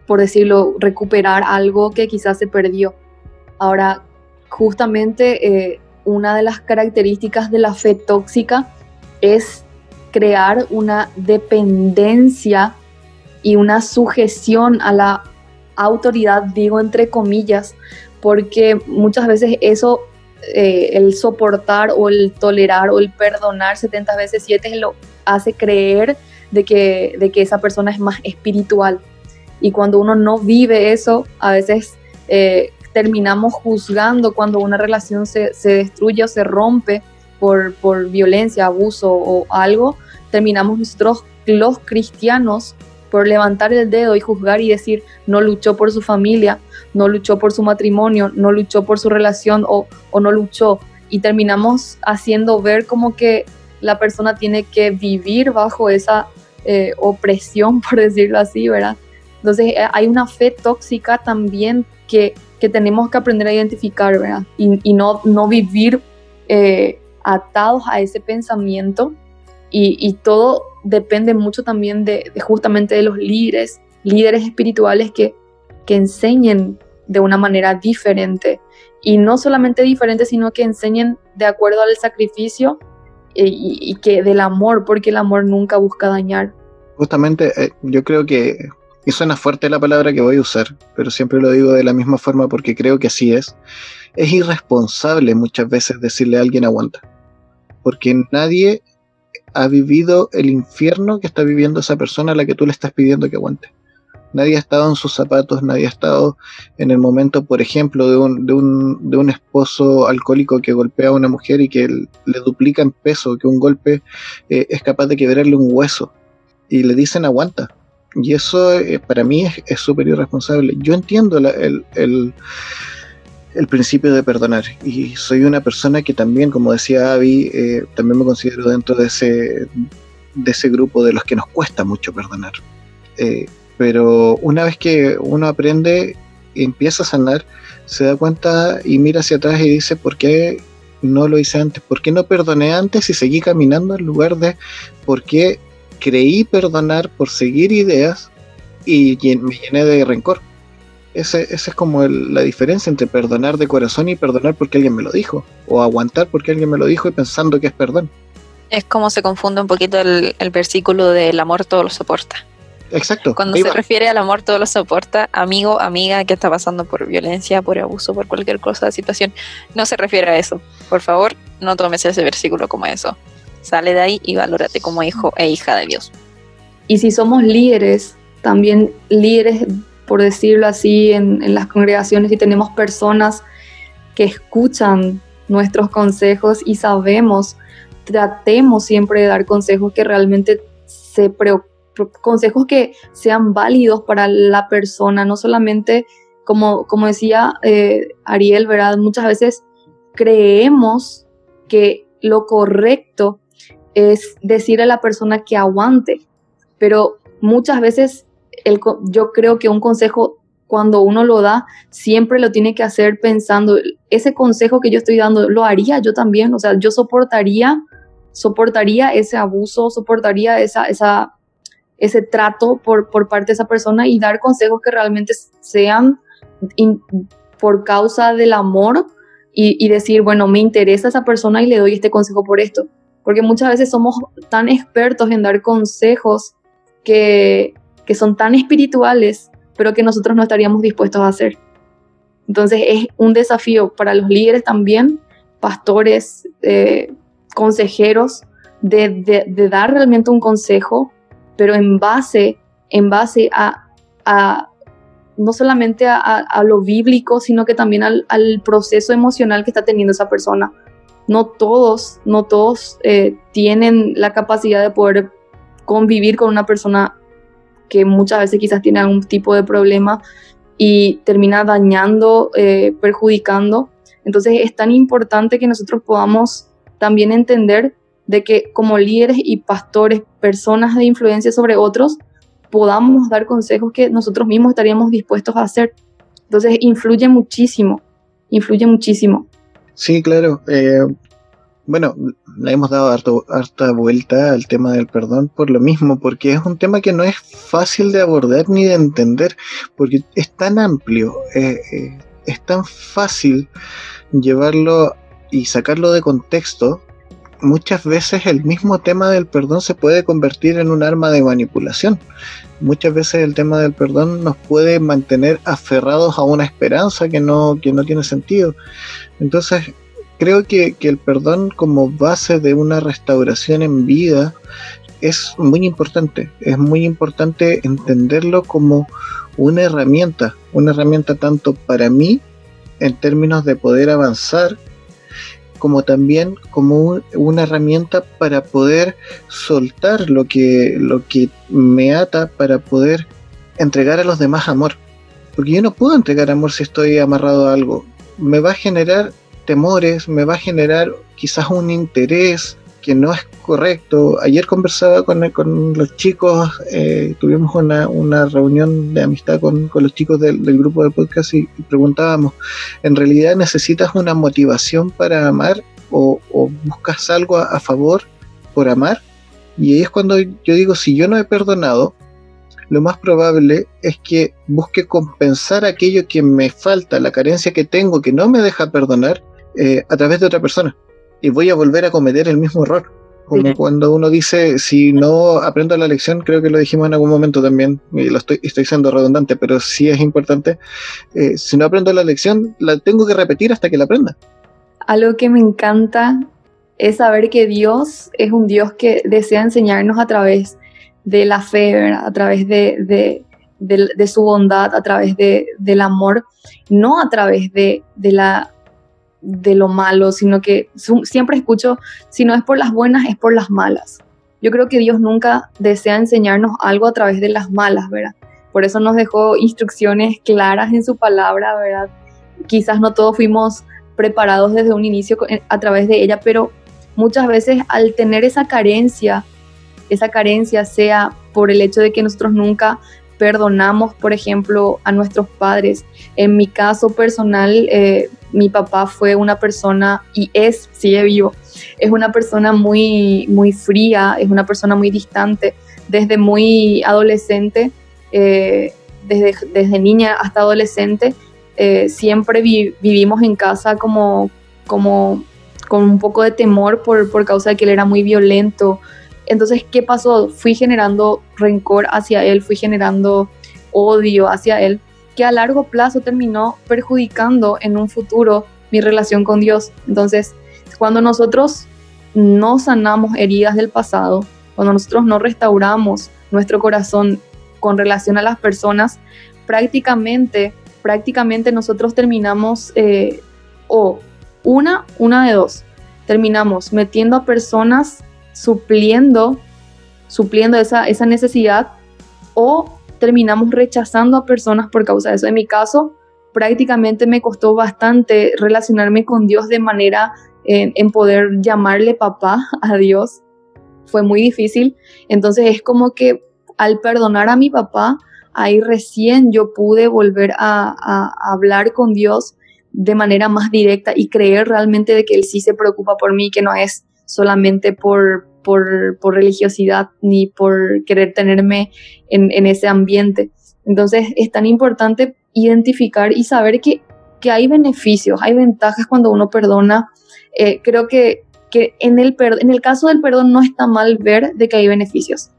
por decirlo, recuperar algo que quizás se perdió. Ahora, justamente eh, una de las características de la fe tóxica es crear una dependencia y una sujeción a la autoridad, digo entre comillas, porque muchas veces eso, eh, el soportar o el tolerar o el perdonar 70 veces 7 lo hace creer de que, de que esa persona es más espiritual. Y cuando uno no vive eso, a veces eh, terminamos juzgando cuando una relación se, se, destruye o se rompe por, por violencia, abuso o algo, terminamos nosotros los cristianos por levantar el dedo y juzgar y decir no luchó por su familia, no luchó por su matrimonio, no luchó por su relación o, o no luchó. Y terminamos haciendo ver como que la persona tiene que vivir bajo esa eh, opresión, por decirlo así, ¿verdad? Entonces eh, hay una fe tóxica también que, que tenemos que aprender a identificar, ¿verdad? Y, y no, no vivir eh, atados a ese pensamiento y, y, todo depende mucho también de, de, justamente de los líderes, líderes espirituales que, que enseñen de una manera diferente y no solamente diferente, sino que enseñen de acuerdo al sacrificio y, que del amor, porque el amor nunca busca dañar. Justamente eh, yo creo que, y suena fuerte la palabra que voy a usar, pero siempre lo digo de la misma forma porque creo que así es, es irresponsable muchas veces decirle a alguien aguanta, porque nadie ha vivido el infierno que está viviendo esa persona a la que tú le estás pidiendo que aguante. Nadie ha estado en sus zapatos, nadie ha estado en el momento, por ejemplo, de un, de un, de un esposo alcohólico que golpea a una mujer y que le duplica en peso, que un golpe eh, es capaz de quebrarle un hueso. Y le dicen aguanta. Y eso eh, para mí es súper irresponsable. Yo entiendo el, el, el, principio de perdonar. Y soy una persona que también, como decía Avi, eh, también me considero dentro de ese, de ese grupo de los que nos cuesta mucho perdonar. Pero una vez que uno aprende y empieza a sanar, se da cuenta y mira hacia atrás y dice, ¿por qué no lo hice antes? ¿Por qué no perdoné antes y seguí caminando en lugar de por qué creí perdonar por seguir ideas y me llené de rencor? Esa ese es como la diferencia entre perdonar de corazón y perdonar porque alguien me lo dijo, o aguantar porque alguien me lo dijo y pensando que es perdón. Es como se confunde un poquito el, el versículo del amor todo lo soporta. Exacto. Cuando se va. refiere al amor, todo lo soporta. Amigo, amiga que está pasando por violencia, por abuso, por cualquier cosa, situación, no se refiere a eso. Por favor, no tomes ese versículo como eso. Sale de ahí y valórate como hijo e hija de Dios. Y si somos líderes, también líderes, por decirlo así, en, las congregaciones y tenemos personas que escuchan nuestros consejos y sabemos, tratemos siempre de dar consejos que realmente se preocupen consejos que sean válidos para la persona, no solamente, como, como decía eh, Ariel, ¿verdad? Muchas veces creemos que lo correcto es decir a la persona que aguante, pero muchas veces el, yo creo que un consejo cuando uno lo da, siempre lo tiene que hacer pensando, ese consejo que yo estoy dando, lo haría yo también, o sea, yo soportaría, soportaría ese abuso, soportaría esa, esa, ese trato por, por parte de esa persona y dar consejos que realmente sean por causa del amor y, y, decir, bueno, me interesa esa persona y le doy este consejo por esto. Porque muchas veces somos tan expertos en dar consejos que, que son tan espirituales, pero que nosotros no estaríamos dispuestos a hacer. Entonces es un desafío para los líderes también, pastores, eh, consejeros, de, de, de dar realmente un consejo pero en base, en base a, a no solamente a, a, a, lo bíblico, sino que también al, al, proceso emocional que está teniendo esa persona. No todos, no todos eh, tienen la capacidad de poder convivir con una persona que muchas veces quizás tiene algún tipo de problema y termina dañando, eh, perjudicando. Entonces es tan importante que nosotros podamos también entender de que como líderes y pastores, personas de influencia sobre otros, podamos dar consejos que nosotros mismos estaríamos dispuestos a hacer. Entonces influye muchísimo, influye muchísimo. Sí, claro. Eh, bueno, le hemos dado harta vuelta al tema del perdón por lo mismo, porque es un tema que no es fácil de abordar ni de entender, porque es tan amplio, eh, eh, es tan fácil llevarlo y sacarlo de contexto muchas veces el mismo tema del perdón se puede convertir en un arma de manipulación. Muchas veces el tema del perdón nos puede mantener aferrados a una esperanza que no, que no tiene sentido. Entonces, creo que, que el perdón como base de una restauración en vida es muy importante. Es muy importante entenderlo como una herramienta, una herramienta tanto para mí en términos de poder avanzar como también como un, una herramienta para poder soltar lo que, lo que me ata para poder entregar a los demás amor. Porque yo no puedo entregar amor si estoy amarrado a algo. Me va a generar temores, me va a generar quizás un interés que no es correcto. Ayer conversaba con, los chicos, eh, tuvimos una, una, reunión de amistad con, con los chicos del, grupo de podcast y, preguntábamos, ¿en realidad necesitas una motivación para amar o, buscas algo a, a, favor por amar? Y ahí es cuando yo digo, si yo no he perdonado, lo más probable es que busque compensar aquello que me falta, la carencia que tengo, que no me deja perdonar, eh, a través de otra persona y voy a volver a cometer el mismo error. Como sí. cuando uno dice, si no aprendo la lección, creo que lo dijimos en algún momento también, y lo estoy, estoy siendo redundante, pero sí es importante, eh, si no aprendo la lección, la tengo que repetir hasta que la aprenda. Algo que me encanta es saber que Dios es un Dios que desea enseñarnos a través de la fe, ¿verdad? a través de, de, de, de su bondad, a través del amor, no a través de, la de lo malo, sino que siempre escucho, si no es por las buenas, es por las malas. Yo creo que Dios nunca desea enseñarnos algo a través de las malas, ¿verdad? Por eso nos dejó instrucciones claras en su palabra, ¿verdad? Quizás no todos fuimos preparados desde un inicio a través de ella, pero muchas veces al tener esa carencia, esa carencia sea por el hecho de que nosotros nunca perdonamos, por ejemplo, a nuestros padres. En mi caso personal, eh, mi papá fue una persona y es, sigue vivo, es una persona muy, muy fría, es una persona muy distante. Desde muy adolescente, eh, desde, desde, niña hasta adolescente, eh, siempre vi, vivimos en casa como, como con un poco de temor por, por causa de que él era muy violento, Entonces, ¿qué pasó? Fui generando rencor hacia él, fui generando odio hacia él, que a largo plazo terminó perjudicando en un futuro mi relación con Dios. Entonces, cuando nosotros no sanamos heridas del pasado, cuando nosotros no restauramos nuestro corazón con relación a las personas, prácticamente, prácticamente nosotros terminamos, eh, o una, una de dos, terminamos metiendo a personas supliendo, supliendo esa, esa necesidad o terminamos rechazando a personas por causa de eso. En mi caso, prácticamente me costó bastante relacionarme con Dios de manera en, poder llamarle papá a Dios. Fue muy difícil. Entonces es como que al perdonar a mi papá, ahí recién yo pude volver a, a, hablar con Dios de manera más directa y creer realmente de que Él sí se preocupa por mí, que no es solamente por, por, por religiosidad ni por querer tenerme en, en, ese ambiente. Entonces es tan importante identificar y saber que, que hay beneficios, hay ventajas cuando uno perdona eh, creo que, que en, el en el caso del perdón no está mal ver de que hay beneficios.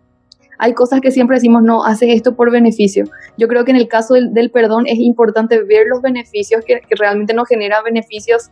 Hay cosas que siempre decimos, no, haces esto por beneficio. Yo creo que en el caso del, del perdón es importante ver los beneficios que, que realmente nos genera beneficios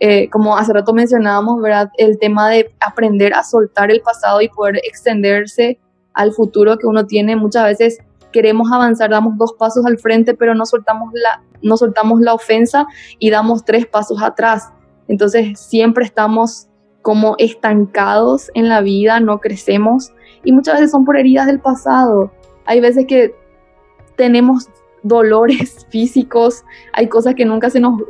eh, como hace rato mencionábamos, ¿verdad? El tema de aprender a soltar el pasado y poder extenderse al futuro que uno tiene. Muchas veces queremos avanzar, damos dos pasos al frente, pero no soltamos la, no soltamos la ofensa y damos tres pasos atrás. Entonces siempre estamos como estancados en la vida, no crecemos y muchas veces son por heridas del pasado. Hay veces que tenemos dolores físicos, hay cosas que nunca se nos...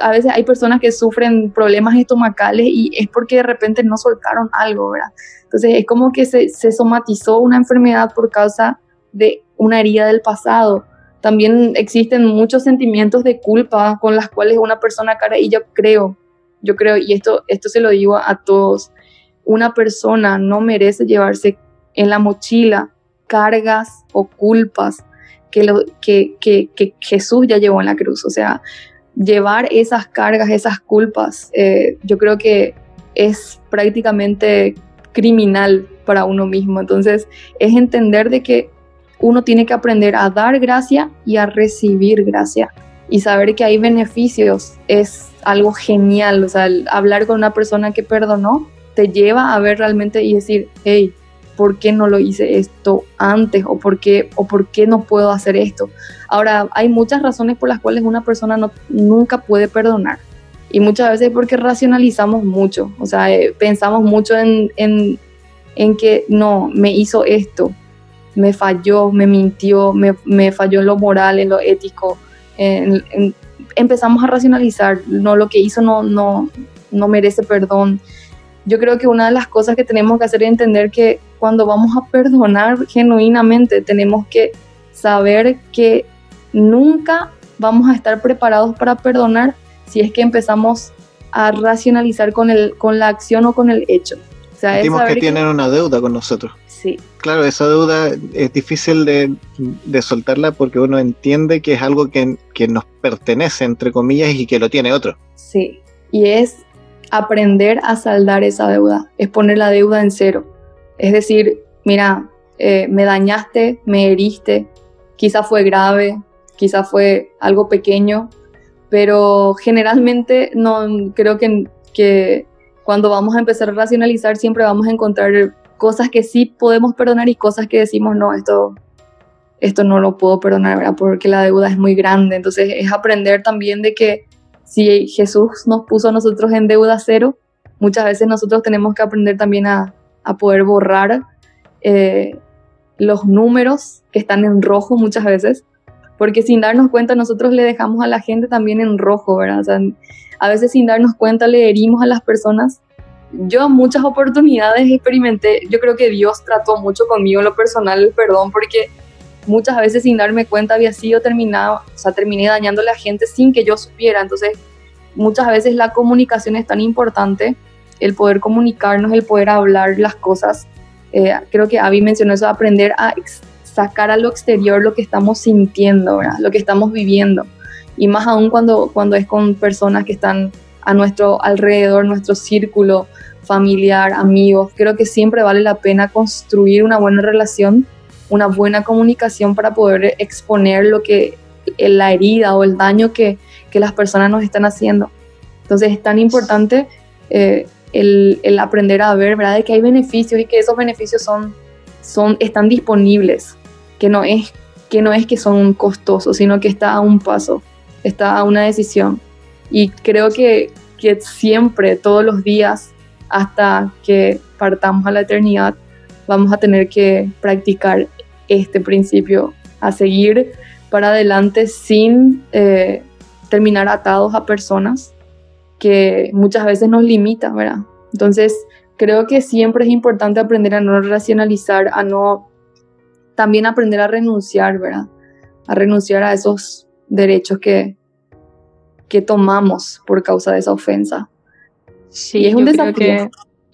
A veces hay personas que sufren problemas estomacales y es porque de repente no soltaron algo, ¿verdad? Entonces es como que se, se somatizó una enfermedad por causa de una herida del pasado. También existen muchos sentimientos de culpa con las cuales una persona cara y yo creo yo creo, y esto, esto se lo digo a todos, una persona no merece llevarse en la mochila cargas o culpas que, Jesús ya llevó en la cruz. O sea, llevar esas cargas, esas culpas, eh, yo creo que es prácticamente criminal para uno mismo. Entonces, es entender de que uno tiene que aprender a dar gracia y a recibir gracia. Y saber que hay beneficios es algo genial, o sea, hablar con una persona que perdonó te lleva a ver realmente y decir, hey, ¿por qué no lo hice esto antes? ¿O por qué, o por qué no puedo hacer esto? Ahora, hay muchas razones por las cuales una persona no, nunca puede perdonar. Y muchas veces porque racionalizamos mucho, o sea, eh, pensamos mucho en, en, que no, me hizo esto, me falló, me mintió, me, me falló en lo moral, en lo ético, empezamos a racionalizar, no, lo que hizo no, no, no merece perdón. Yo creo que una de las cosas que tenemos que hacer es entender que cuando vamos a perdonar genuinamente, tenemos que saber que nunca vamos a estar preparados para perdonar si es que empezamos a racionalizar con, el, con la acción o con el hecho. O sea, que tienen una deuda con nosotros. Sí. Claro, esa deuda es difícil de, de soltarla porque uno entiende que es algo que, que, nos pertenece, entre comillas, y que lo tiene otro. Sí, y es aprender a saldar esa deuda, es poner la deuda en cero. Es decir, mira, eh, me dañaste, me heriste, quizá fue grave, quizá fue algo pequeño, pero generalmente no creo que, que cuando vamos a empezar a racionalizar siempre vamos a encontrar cosas que sí podemos perdonar y cosas que decimos, no, esto, esto no lo puedo perdonar. Porque la deuda es muy grande. Entonces es aprender también de que si Jesús nos puso a nosotros en deuda cero, muchas veces nosotros tenemos que aprender también a, a poder borrar eh, los números que están en rojo muchas veces, porque sin darnos cuenta nosotros le dejamos a la gente también en rojo, ¿verdad? O sea, a veces sin darnos cuenta le herimos a las personas yo muchas oportunidades experimenté, yo creo que Dios trató mucho conmigo en lo personal, perdón, porque muchas veces sin darme cuenta había sido terminado, o sea, terminé dañando a la gente sin que yo supiera, entonces muchas veces la comunicación es tan importante, el poder comunicarnos, el poder hablar las cosas, eh, creo que Avi mencionó eso, aprender a sacar a lo exterior lo que estamos sintiendo, lo que estamos viviendo, y más aún cuando, cuando es con personas que están a nuestro alrededor, nuestro círculo familiar, amigos. Creo que siempre vale la pena construir una buena relación, una buena comunicación para poder exponer lo que la herida o el daño que, que las personas nos están haciendo. Entonces es tan importante eh, el, el, aprender a ver, ¿verdad? De que hay beneficios y que esos beneficios son, son, están disponibles, que no, es, que no es que son costosos, sino que está a un paso, está a una decisión. Y creo que, que siempre, todos los días, hasta que partamos a la eternidad, vamos a tener que practicar este principio, a seguir para adelante sin eh, terminar atados a personas que muchas veces nos limita, ¿verdad? Entonces, creo que siempre es importante aprender a no racionalizar, a no también aprender a renunciar, ¿verdad? A renunciar a esos derechos que, que tomamos por causa de esa ofensa. Sí, es un desafío.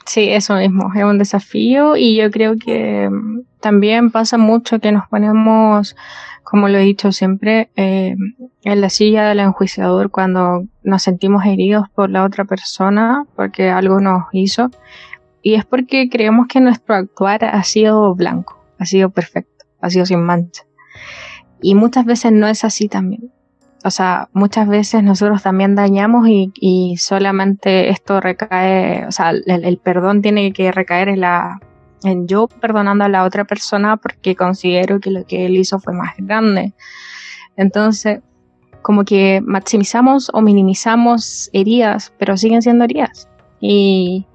sí, eso mismo, es un desafío y yo creo que también pasa mucho que nos ponemos como lo he dicho siempre, eh, en la silla del enjuiciador cuando nos sentimos heridos por la otra persona porque algo nos hizo. Y es porque creemos que nuestro actuar ha sido blanco, ha sido perfecto, ha sido sin mancha. Y muchas veces no es así también. O sea, muchas veces nosotros también dañamos y, solamente esto recae, o sea, el, perdón tiene que recaer en la, yo perdonando a la otra persona porque considero que lo que él hizo fue más grande. Entonces, como que maximizamos o minimizamos heridas, pero siguen siendo heridas. Y,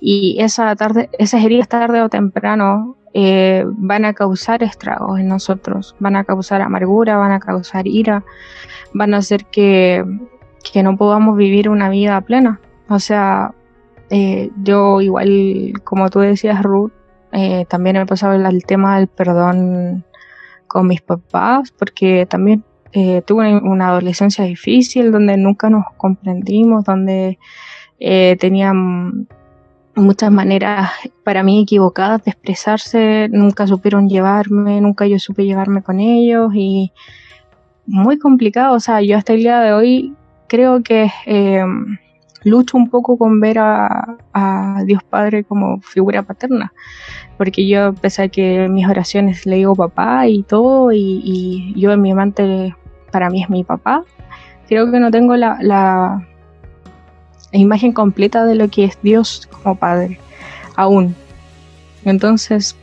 y esa tarde, esas heridas tarde o temprano eh, van a causar estragos en nosotros, van a causar amargura, van a causar ira, van a hacer que, que no podamos vivir una vida plena. O sea, eh, yo igual, como tú decías, Ruth, eh, también he pasado el, tema del perdón con mis papás, porque también eh, tuve una, adolescencia difícil donde nunca nos comprendimos, donde eh, tenían muchas maneras para mí equivocadas de expresarse, nunca supieron llevarme, nunca yo supe llevarme con ellos y muy complicado, o sea, yo hasta el día de hoy creo que eh, lucho un poco con ver a, Dios Padre como figura paterna, porque yo, pese que mis oraciones le digo papá y todo, y, yo en mi amante para mí es mi papá, creo que no tengo la, la, imagen completa de lo que es Dios como Padre, aún. Entonces,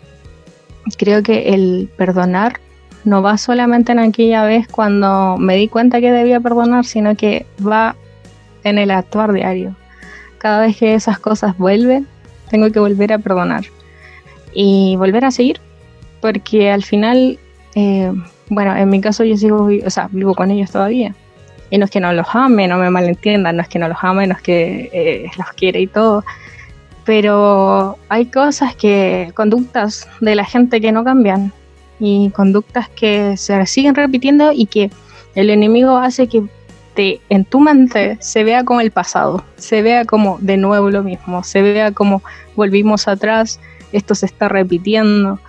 creo que el perdonar no va solamente en aquella vez cuando me di cuenta que debía perdonar, sino que va en el actuar diario. Cada vez que esas cosas vuelven, tengo que volver a perdonar y volver a seguir, porque al final, eh, bueno, en mi caso yo sigo, o sea, vivo con ellos todavía. Y no es que no los ame, no me malentiendan, no es que no los ame, no es que eh, los quiere y todo. Pero hay cosas que, conductas de la gente que no cambian y conductas que se siguen repitiendo y que el enemigo hace que en tu mente se vea como el pasado, se vea como de nuevo lo mismo, se vea como volvimos atrás, esto se está repitiendo.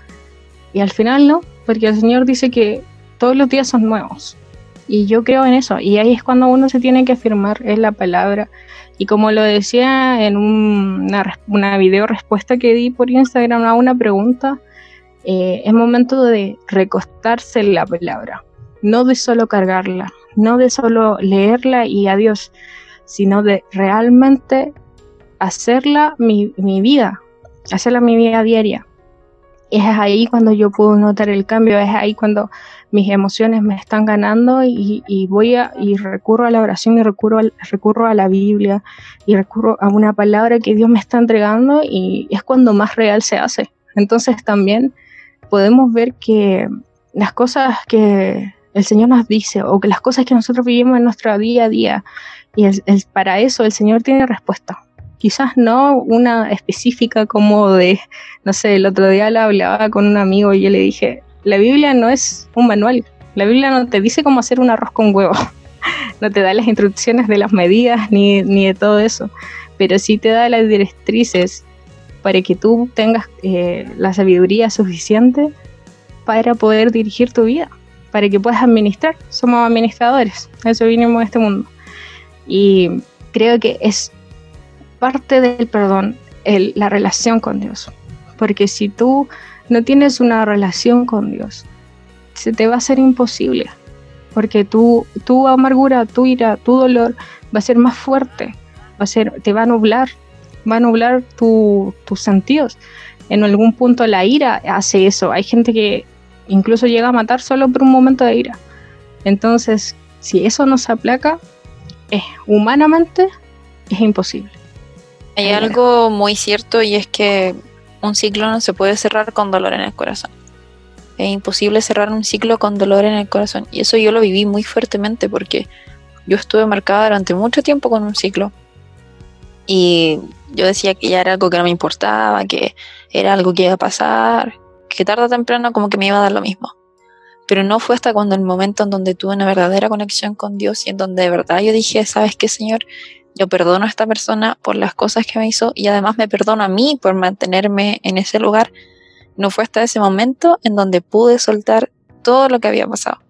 Y al final no, porque el Señor dice que todos los días son nuevos. Y yo creo en eso. Y ahí es cuando uno se tiene que afirmar en la palabra. Y como lo decía en una, una video respuesta que di por Instagram a una pregunta, eh, es momento de recostarse en la palabra, no de solo cargarla, no de solo leerla y adiós, sino de realmente hacerla mi, vida, hacerla mi vida diaria. Es ahí cuando yo puedo notar el cambio, es ahí cuando mis emociones me están ganando y, voy a y recurro a la oración y recurro, recurro a la Biblia y recurro a una palabra que Dios me está entregando y es cuando más real se hace. Entonces también podemos ver que las cosas que el Señor nos dice o que las cosas que nosotros vivimos en nuestro día a día. Y para eso el Señor tiene respuesta. Quizás no una específica como de, no sé, el otro día la hablaba con un amigo y yo le dije, la Biblia no es un manual. La Biblia no te dice cómo hacer un arroz con huevo. no te da las instrucciones de las medidas ni, ni de todo eso. Pero sí te da las directrices para que tú tengas eh, la sabiduría suficiente para poder dirigir tu vida para que puedas administrar. Somos administradores, eso vinimos a este mundo. Y creo que es parte del perdón el, la relación con Dios. Porque si tú no tienes una relación con Dios, se te va a hacer imposible. Porque tu, tu amargura, tu ira, tu dolor va a ser más fuerte, va a ser, te va a nublar, va a nublar tus sentidos. En algún punto la ira hace eso. Hay gente que incluso llega a matar solo por un momento de ira. Entonces, si eso no se aplaca, es humanamente es imposible. Hay algo muy cierto y es que un ciclo no se puede cerrar con dolor en el corazón. Es imposible cerrar un ciclo con dolor en el corazón. Y eso yo lo viví muy fuertemente porque yo estuve marcada durante mucho tiempo con un ciclo. Y yo decía que ya era algo que no me importaba, que era algo que iba a pasar, que tarde o temprano como que me iba a dar lo mismo. Pero no fue hasta cuando el momento en donde tuve una verdadera conexión con Dios y en donde de verdad yo dije, ¿sabes qué, Señor? Yo perdono a esta persona por las cosas que me hizo y además me perdono a mí por mantenerme en ese lugar. No fue hasta ese momento en donde pude soltar todo lo que había pasado.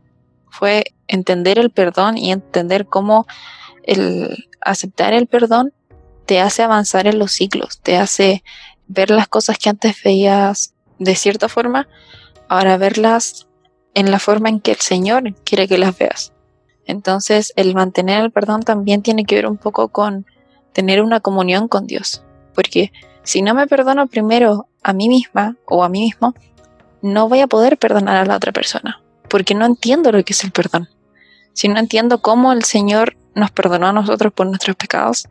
Fue entender el perdón y entender cómo el aceptar el perdón te hace avanzar en los ciclos, te hace ver las cosas que antes veías de cierta forma, ahora verlas en la forma en que el Señor quiere que las veas. Entonces, el mantener el perdón también tiene que ver un poco con tener una comunión con Dios. Porque si no me perdono primero a mí misma o a mí mismo, no voy a poder perdonar a la otra persona. Porque no entiendo lo que es el perdón. Si no entiendo cómo el Señor nos perdonó a nosotros por nuestros pecados,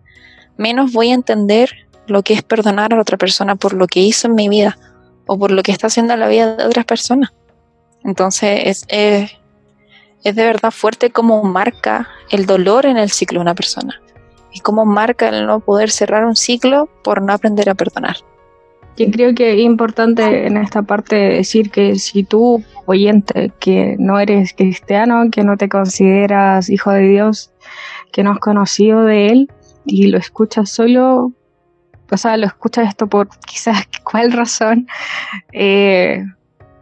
menos voy a entender lo que es perdonar a otra persona por lo que hizo en mi vida o por lo que está haciendo en la vida de otras personas. Entonces es, es de verdad fuerte cómo marca el dolor en el ciclo de una persona y cómo marca el no poder cerrar un ciclo por no aprender a perdonar. Yo creo que es importante en esta parte decir que si tú, oyente, que no eres cristiano, que no te consideras hijo de Dios, que no has conocido de Él y lo escuchas solo, o sea, lo escuchas esto por quizás cuál razón, eh,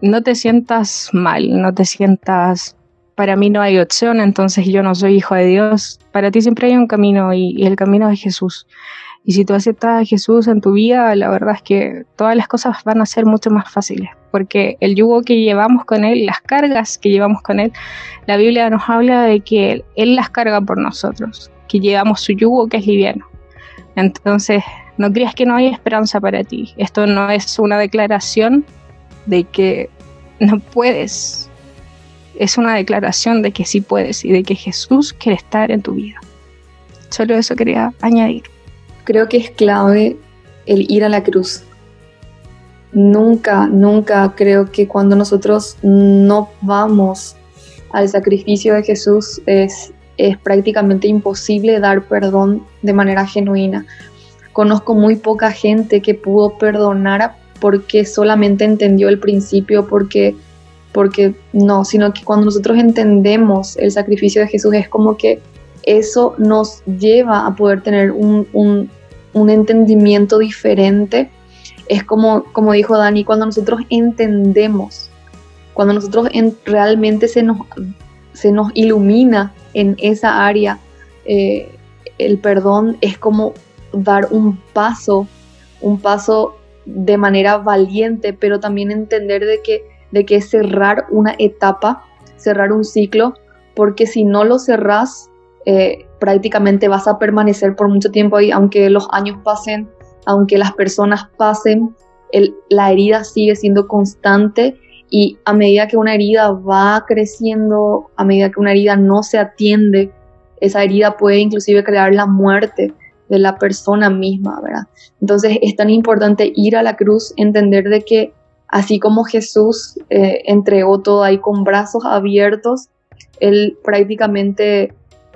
no te sientas mal, no te sientas para mí no hay opción, entonces yo no soy hijo de Dios. Para ti siempre hay un camino y, el camino es Jesús. Y si tú aceptas a Jesús en tu vida, la verdad es que todas las cosas van a ser mucho más fáciles, porque el yugo que llevamos con Él, las cargas que llevamos con Él, la Biblia nos habla de que Él las carga por nosotros, que llevamos su yugo que es liviano. Entonces, no creas que no hay esperanza para ti. Esto no es una declaración de que no puedes es una declaración de que sí puedes y de que Jesús quiere estar en tu vida. Solo eso quería añadir. Creo que es clave el ir a la cruz. Nunca, nunca creo que cuando nosotros no vamos al sacrificio de Jesús es, es prácticamente imposible dar perdón de manera genuina. Conozco muy poca gente que pudo perdonar porque solamente entendió el principio, porque porque no, sino que cuando nosotros entendemos el sacrificio de Jesús es como que eso nos lleva a poder tener un, un, entendimiento diferente. Es como, como dijo Dani, cuando nosotros entendemos, cuando nosotros realmente se nos, se nos ilumina en esa área, eh, el perdón es como dar un paso, un paso de manera valiente, pero también entender de que de que es cerrar una etapa, cerrar un ciclo, porque si no lo cerrás, eh, prácticamente vas a permanecer por mucho tiempo ahí, aunque los años pasen, aunque las personas pasen, la herida sigue siendo constante y a medida que una herida va creciendo, a medida que una herida no se atiende, esa herida puede inclusive crear la muerte de la persona misma, ¿verdad? Entonces es tan importante ir a la cruz, entender de que Así como Jesús eh, entregó todo ahí con brazos abiertos, Él prácticamente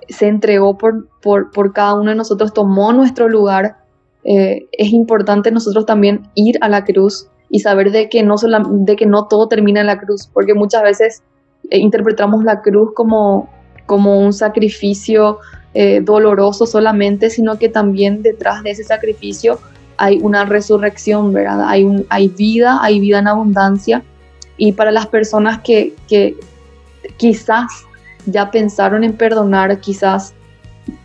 se entregó por, por, cada uno de nosotros, tomó nuestro lugar. Eh, es importante nosotros también ir a la cruz y saber de que no, de que no todo termina en la cruz, porque muchas veces eh, interpretamos la cruz como, como un sacrificio doloroso solamente, sino que también detrás de ese sacrificio hay una resurrección, ¿verdad? Hay, un, hay vida, hay vida en abundancia. Y para las personas que, que quizás ya pensaron en perdonar, quizás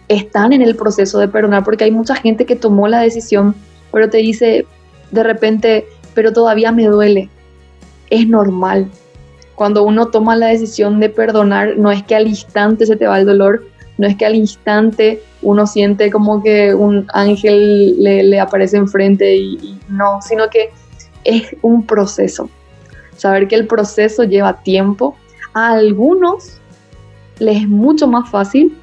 están en el proceso de perdonar, porque hay mucha gente que tomó la decisión, pero te dice de repente, pero todavía me duele. Es normal. Cuando uno toma la decisión de perdonar, no es que al instante se te va el dolor, no es que al instante uno siente como que un ángel le, aparece enfrente y, y no, sino que es un proceso. Saber que el proceso lleva tiempo. A algunos les es mucho más fácil,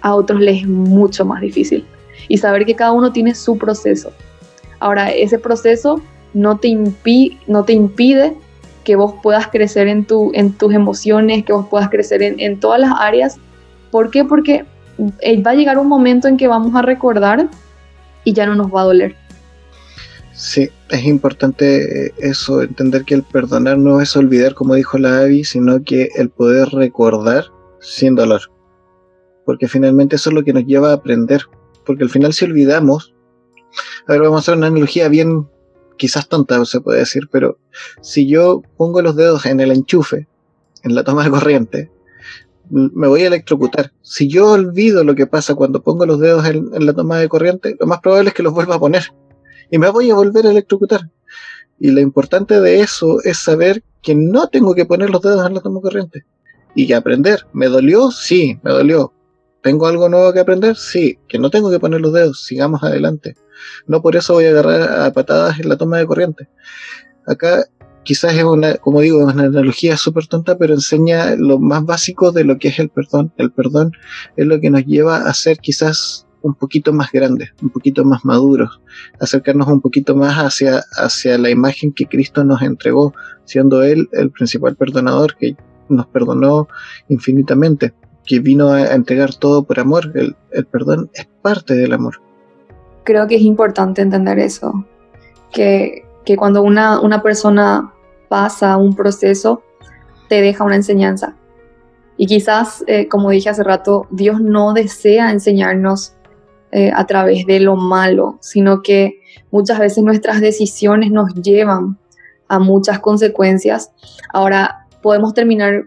a otros les es mucho más difícil. Y saber que cada uno tiene su proceso. Ahora, ese proceso no te, no te impide que vos puedas crecer en, tu, en tus emociones, que vos puedas crecer en, en todas las áreas. ¿Por qué? Porque eh, va a llegar un momento en que vamos a recordar y ya no nos va a doler. Sí, es importante eso, entender que el perdonar no es olvidar, como dijo la Avi, sino que el poder recordar sin dolor. Porque finalmente eso es lo que nos lleva a aprender. Porque al final si olvidamos, a ver, vamos a hacer una analogía bien, quizás tonta se puede decir, pero si yo pongo los dedos en el enchufe, en la toma de corriente, me voy a electrocutar. Si yo olvido lo que pasa cuando pongo los dedos en, la toma de corriente, lo más probable es que los vuelva a poner y me voy a volver a electrocutar. Y lo importante de eso es saber que no tengo que poner los dedos en la toma corriente. Y que aprender. ¿Me dolió? Sí, me dolió. ¿Tengo algo nuevo que aprender? Sí, que no tengo que poner los dedos. Sigamos adelante. No por eso voy a agarrar a patadas en la toma de corriente. Acá quizás es una, como digo, es una analogía súper tonta, pero enseña lo más básico de lo que es el perdón. El perdón es lo que nos lleva a ser quizás un poquito más grandes, un poquito más maduros, acercarnos un poquito más hacia, hacia la imagen que Cristo nos entregó, siendo Él el principal perdonador que nos perdonó infinitamente, que vino a entregar todo por amor. El, perdón es parte del amor. Creo que es importante entender eso, que, cuando una, una persona pasa un proceso, te deja una enseñanza. Y quizás, eh, como dije hace rato, Dios no desea enseñarnos eh, a través de lo malo, sino que muchas veces nuestras decisiones nos llevan a muchas consecuencias. Ahora podemos terminar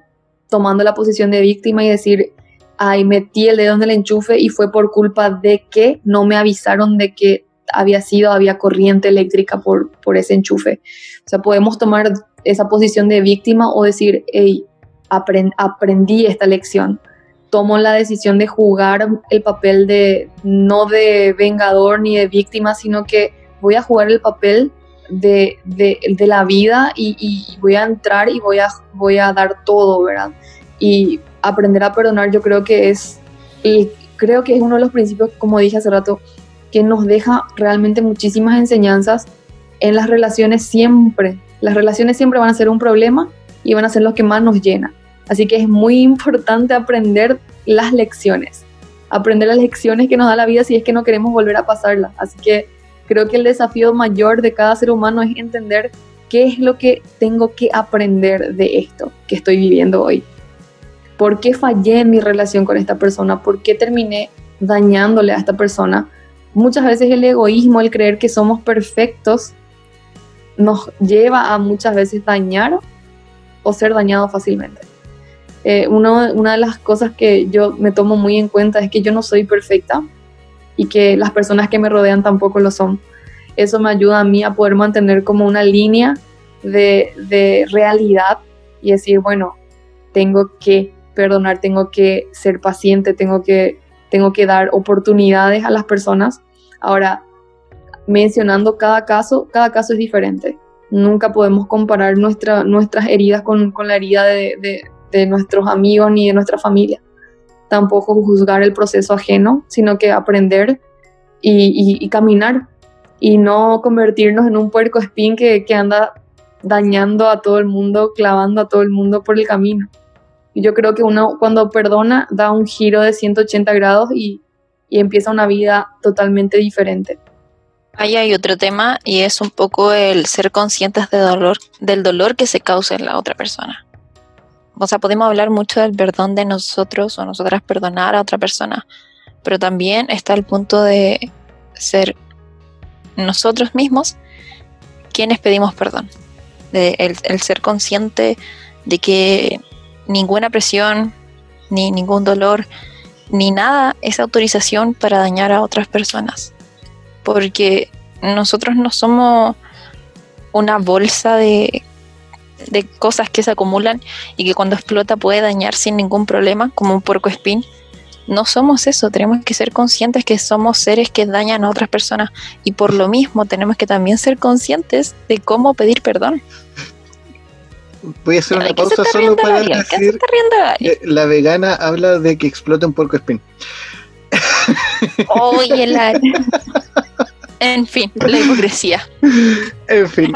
tomando la posición de víctima y decir, ay, metí el dedo en el enchufe y fue por culpa de que no me avisaron de que había sido, había corriente eléctrica por, por ese enchufe. O sea, podemos tomar esa posición de víctima o decir, hey, aprendí esta lección tomo la decisión de jugar el papel de no de vengador ni de víctima, sino que voy a jugar el papel de, la vida y, voy a entrar y voy a, voy a dar todo, ¿verdad? Y aprender a perdonar yo creo que es, y creo que es uno de los principios, como dije hace rato, que nos deja realmente muchísimas enseñanzas en las relaciones siempre. Las relaciones siempre van a ser un problema y van a ser los que más nos llenan. Así que es muy importante aprender las lecciones, aprender las lecciones que nos da la vida si es que no queremos volver a pasarla. Así que creo que el desafío mayor de cada ser humano es entender qué es lo que tengo que aprender de esto que estoy viviendo hoy. ¿Por qué fallé en mi relación con esta persona? ¿Por qué terminé dañándole a esta persona? Muchas veces el egoísmo, el creer que somos perfectos, nos lleva a muchas veces dañar o ser dañado fácilmente. Eh, una de las cosas que yo me tomo muy en cuenta es que yo no soy perfecta y que las personas que me rodean tampoco lo son. Eso me ayuda a mí a poder mantener como una línea de, de realidad y decir, bueno, tengo que perdonar, tengo que ser paciente, tengo que, tengo que dar oportunidades a las personas. Ahora, mencionando cada caso, cada caso es diferente. Nunca podemos comparar nuestra, nuestras heridas con, la herida de, nuestros amigos ni de nuestra familia. Tampoco juzgar el proceso ajeno, sino que aprender y, caminar y no convertirnos en un puerco espín que, anda dañando a todo el mundo, clavando a todo el mundo por el camino. Yo creo que uno cuando perdona da un giro de 180 grados y empieza una vida totalmente diferente. Ahí hay otro tema y es un poco el ser conscientes de dolor, del dolor que se causa en la otra persona o sea, podemos hablar mucho del perdón de nosotros o nosotras perdonar a otra persona, pero también está el punto de ser nosotros mismos quienes pedimos perdón, el, ser consciente de que ninguna presión ni ningún dolor ni nada es autorización para dañar a otras personas. Porque nosotros no somos una bolsa de, de cosas que se acumulan y que cuando explota puede dañar sin ningún problema, como un porco espín. No somos eso, tenemos que ser conscientes que somos seres que dañan a otras personas y por lo mismo tenemos que también ser conscientes de cómo pedir perdón. Voy a hacer una ¿De qué se pausa solo para se decir la vegana habla de que explota un porco espín. Oye, la... En fin, la hipocresía. En fin,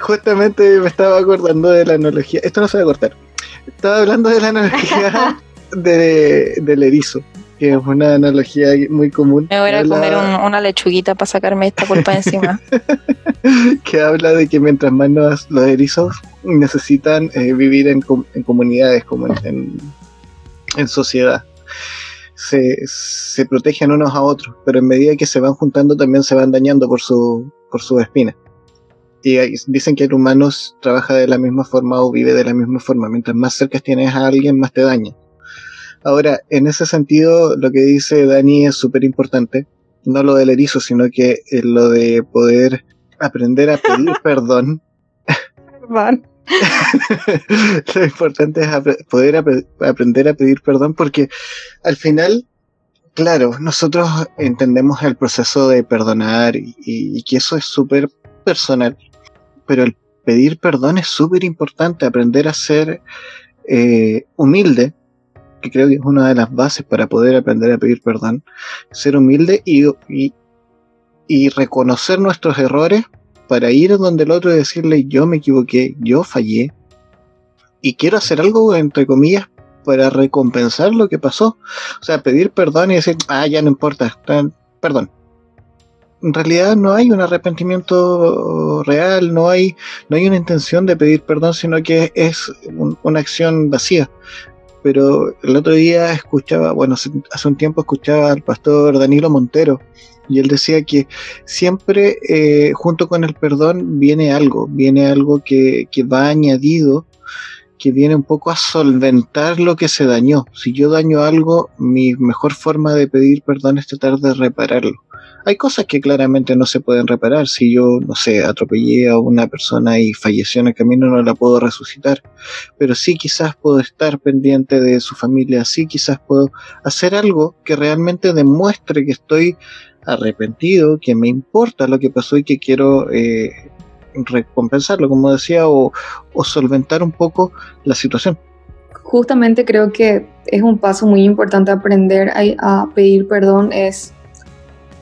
justamente me estaba acordando de la analogía. Esto no se va a cortar. Estaba hablando de la analogía de, del erizo, que es una analogía muy común. Me voy a Habla- comer un- una lechuguita para sacarme esta culpa encima. que habla de que mientras más los, los erizos necesitan eh, vivir en, com- en comunidades, como en, en, en sociedad. Se, se protegen unos a otros, pero en medida que se van juntando también se van dañando por su, por sus espinas. Y dicen que el humano trabaja de la misma forma o vive de la misma forma. Mientras más cerca tienes a alguien, más te daña. Ahora, en ese sentido, lo que dice Dani es súper importante. No lo del erizo, sino que eh, lo de poder aprender a pedir perdón. Perdón. Lo importante es poder apre- aprender a pedir perdón porque al final, claro, nosotros entendemos el proceso de perdonar y, que eso es súper personal, pero el pedir perdón es súper importante, aprender a ser eh, humilde, que creo que es una de las bases para poder aprender a pedir perdón, ser humilde y reconocer nuestros errores para ir donde el otro y decirle yo me equivoqué, yo fallé y quiero hacer algo entre comillas para recompensar lo que pasó. O sea, pedir perdón y decir, ah, ya no importa, perdón. En realidad no hay un arrepentimiento real, no hay, no hay una intención de pedir perdón, sino que es un- una acción vacía. Pero el otro día escuchaba, bueno, hace, un tiempo escuchaba al pastor Danilo Montero y él decía que siempre eh, junto con el perdón viene algo, viene algo que, que va añadido, que viene un poco a solventar lo que se dañó. Si yo daño algo, mi mejor forma de pedir perdón es tratar de repararlo. Hay cosas que claramente no se pueden reparar. Si yo, no sé, atropellé a una persona y falleció en el camino, no la puedo resucitar. Pero sí quizás puedo estar pendiente de su familia, sí quizás puedo hacer algo que realmente demuestre que estoy arrepentido, que me importa lo que pasó y que quiero eh, recompensarlo, como decía, o, solventar un poco la situación. Justamente creo que es un paso muy importante aprender a, a pedir perdón. Es,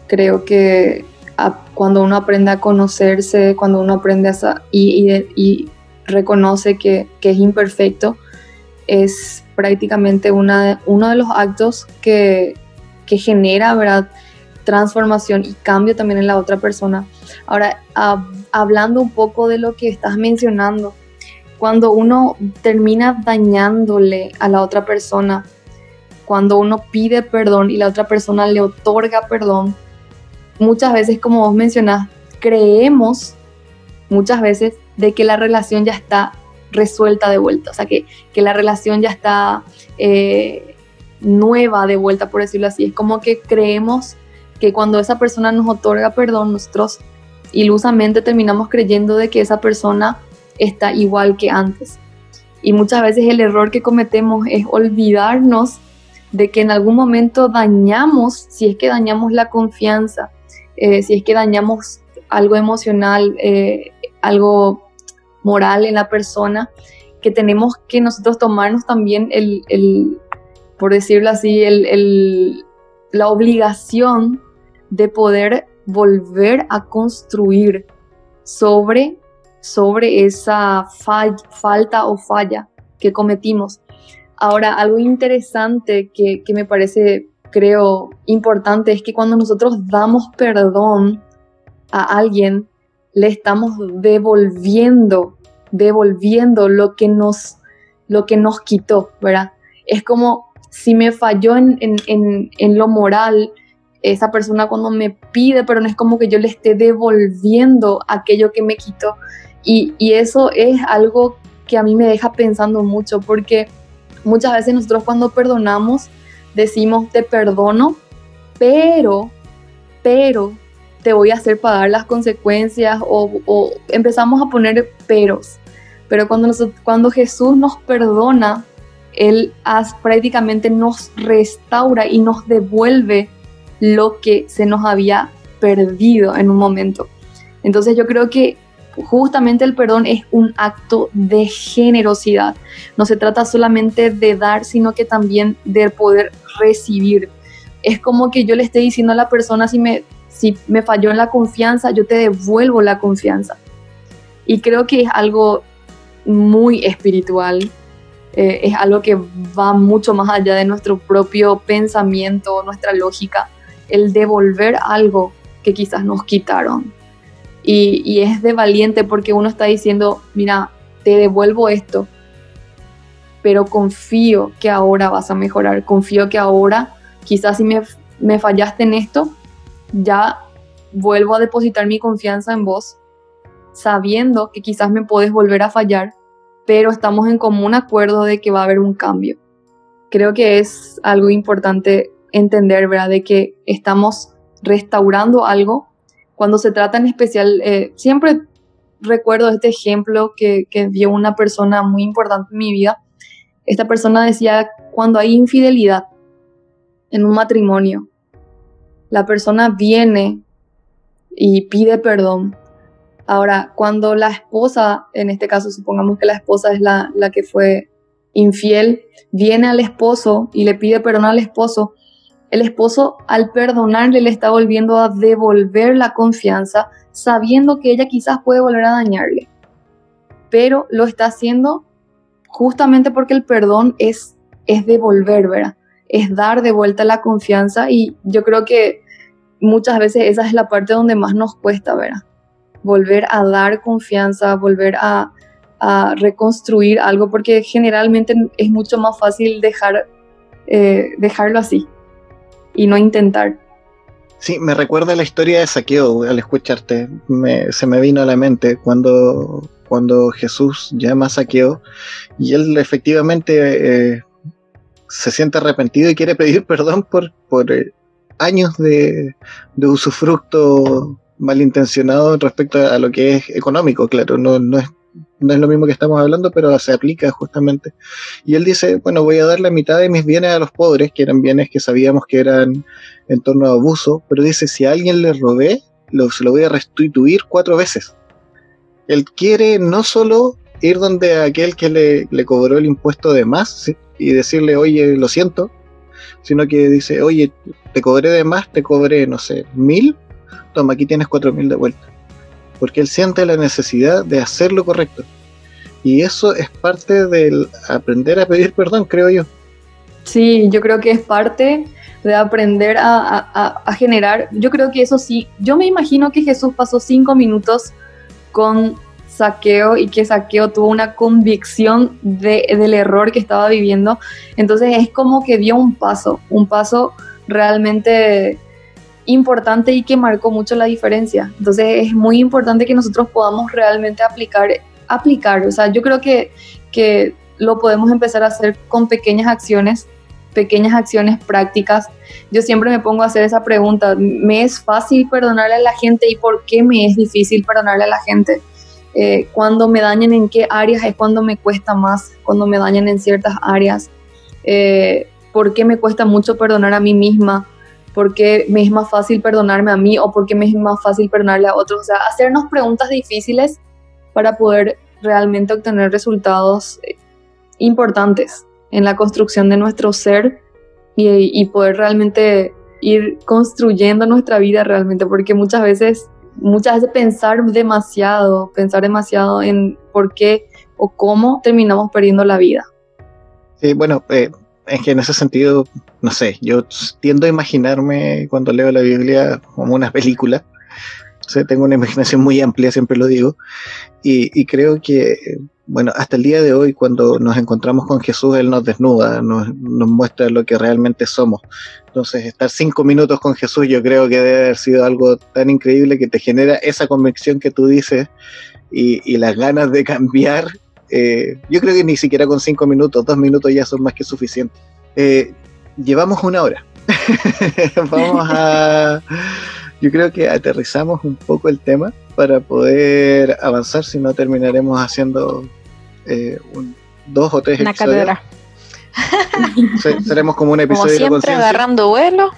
creo que a- cuando uno aprende a conocerse, cuando uno aprende a y, y- y reconoce que, que es imperfecto, es prácticamente una, uno de los actos que, que genera, ¿verdad? transformación y cambio también en la otra persona. Ahora, hab- hablando un poco de lo que estás mencionando, cuando uno termina dañándole a la otra persona, cuando uno pide perdón y la otra persona le otorga perdón, muchas veces, como vos mencionás, creemos muchas veces de que la relación ya está resuelta de vuelta, o sea, que, que la relación ya está eh, nueva de vuelta, por decirlo así. Es como que creemos que cuando esa persona nos otorga perdón, nosotros ilusamente terminamos creyendo de que esa persona está igual que antes. Y muchas veces el error que cometemos es olvidarnos de que en algún momento dañamos, si es que dañamos la confianza, eh, si es que dañamos algo emocional, eh, algo moral en la persona, que tenemos que nosotros tomarnos también el, el por decirlo así, el, el, la obligación de poder volver a construir sobre, sobre esa fall- falta o falla que cometimos. Ahora, algo interesante que, que me parece, creo, importante es que cuando nosotros damos perdón a alguien, le estamos devolviendo, devolviendo lo que nos, lo que nos quitó, ¿verdad? Es como si me falló en, en, en, en lo moral, esa persona cuando me pide perdón es como que yo le esté devolviendo aquello que me quitó. Y, y eso es algo que a mí me deja pensando mucho porque muchas veces nosotros cuando perdonamos decimos te perdono, pero, pero te voy a hacer pagar las consecuencias o, empezamos a poner peros. Pero cuando, cuando Jesús nos perdona, Él prácticamente nos restaura y nos devuelve lo que se nos había perdido en un momento. Entonces yo creo que justamente el perdón es un acto de generosidad. No se trata solamente de dar, sino que también de poder recibir. Es como que yo le esté diciendo a la persona si me, si me falló en la confianza, yo te devuelvo la confianza. Y creo que es algo muy espiritual, eh, es algo que va mucho más allá de nuestro propio pensamiento, nuestra lógica, el devolver algo que quizás nos quitaron. Y, es de valiente porque uno está diciendo, mira, te devuelvo esto, pero confío que ahora vas a mejorar, confío que ahora, quizás si me, fallaste en esto, ya vuelvo a depositar mi confianza en vos, sabiendo que quizás me puedes volver a fallar, pero estamos en común acuerdo de que va a haber un cambio. Creo que es algo importante entender, ¿verdad? De que estamos restaurando algo cuando se trata en especial, eh, siempre recuerdo este ejemplo que, que dio una persona muy importante en mi vida. Esta persona decía, cuando hay infidelidad en un matrimonio, la persona viene y pide perdón. Ahora, cuando la esposa, en este caso supongamos que la esposa es la, la que fue infiel, viene al esposo y le pide perdón al esposo, el esposo al perdonarle le está volviendo a devolver la confianza sabiendo que ella quizás puede volver a dañarle. Pero lo está haciendo justamente porque el perdón es, es devolver, ¿verdad? Es dar de vuelta la confianza y yo creo que muchas veces esa es la parte donde más nos cuesta, ¿verdad? Volver a dar confianza, volver a, reconstruir algo, porque generalmente es mucho más fácil dejar, eh, dejarlo así, y no intentar. Sí, me recuerda la historia de Saqueo al escucharte. se me vino a la mente cuando, cuando Jesús llama a Saqueo y él efectivamente eh, se siente arrepentido y quiere pedir perdón por, por eh, años de, de, usufructo malintencionado respecto a lo que es económico, claro, no, no es no es lo mismo que estamos hablando, pero se aplica justamente. Y él dice, bueno, voy a dar la mitad de mis bienes a los pobres, que eran bienes que sabíamos que eran en torno a abuso, pero dice, si a alguien le robé, lo, se lo voy a restituir cuatro veces. Él quiere no solo ir donde aquel que le, le cobró el impuesto de más y decirle, oye, lo siento, sino que dice, oye, te cobré de más, te cobré, no sé, mil, toma, aquí tienes cuatro mil de vuelta porque él siente la necesidad de hacer lo correcto. Y eso es parte del aprender a pedir perdón, creo yo. Sí, yo creo que es parte de aprender a, generar. Yo creo que eso sí, yo me imagino que Jesús pasó cinco minutos con Saqueo y que Saqueo tuvo una convicción del error que estaba viviendo. Entonces es como que dio un paso, un paso realmente importante y que marcó mucho la diferencia. Entonces es muy importante que nosotros podamos realmente aplicar, aplicar. O sea, yo creo que, que lo podemos empezar a hacer con pequeñas acciones, pequeñas acciones prácticas. Yo siempre me pongo a hacer esa pregunta, ¿me es fácil perdonarle a la gente y por qué me es difícil perdonarle a la gente? Eh, cuando me dañan en qué áreas es cuando me cuesta más, cuando me dañan en ciertas áreas. Eh, ¿Por qué me cuesta mucho perdonar a mí misma? Porque me es más fácil perdonarme a mí o porque me es más fácil perdonarle a otros. O sea, hacernos preguntas difíciles para poder realmente obtener resultados eh, importantes en la construcción de nuestro ser y, poder realmente ir construyendo nuestra vida realmente, porque muchas veces, muchas veces pensar demasiado, pensar demasiado en por qué o cómo terminamos perdiendo la vida. Sí, bueno, eh, es que en ese sentido, no sé, yo tiendo a imaginarme cuando leo la Biblia como una película. O tengo una imaginación muy amplia, siempre lo digo. Y, creo que, bueno, hasta el día de hoy, cuando nos encontramos con Jesús, Él nos desnuda, nos, nos muestra lo que realmente somos. Entonces, estar cinco minutos con Jesús, yo creo que debe haber sido algo tan increíble que te genera esa convicción que tú dices y, y las ganas de cambiar eh, yo creo que ni siquiera con cinco minutos, dos minutos ya son más que suficientes. Eh, llevamos una hora. Vamos a. Yo creo que aterrizamos un poco el tema para poder avanzar, si no terminaremos haciendo eh, un, dos o tres Una episodios. cátedra. Se- Seremos como un Como episodio de siempre, conciencia. agarrando vuelo.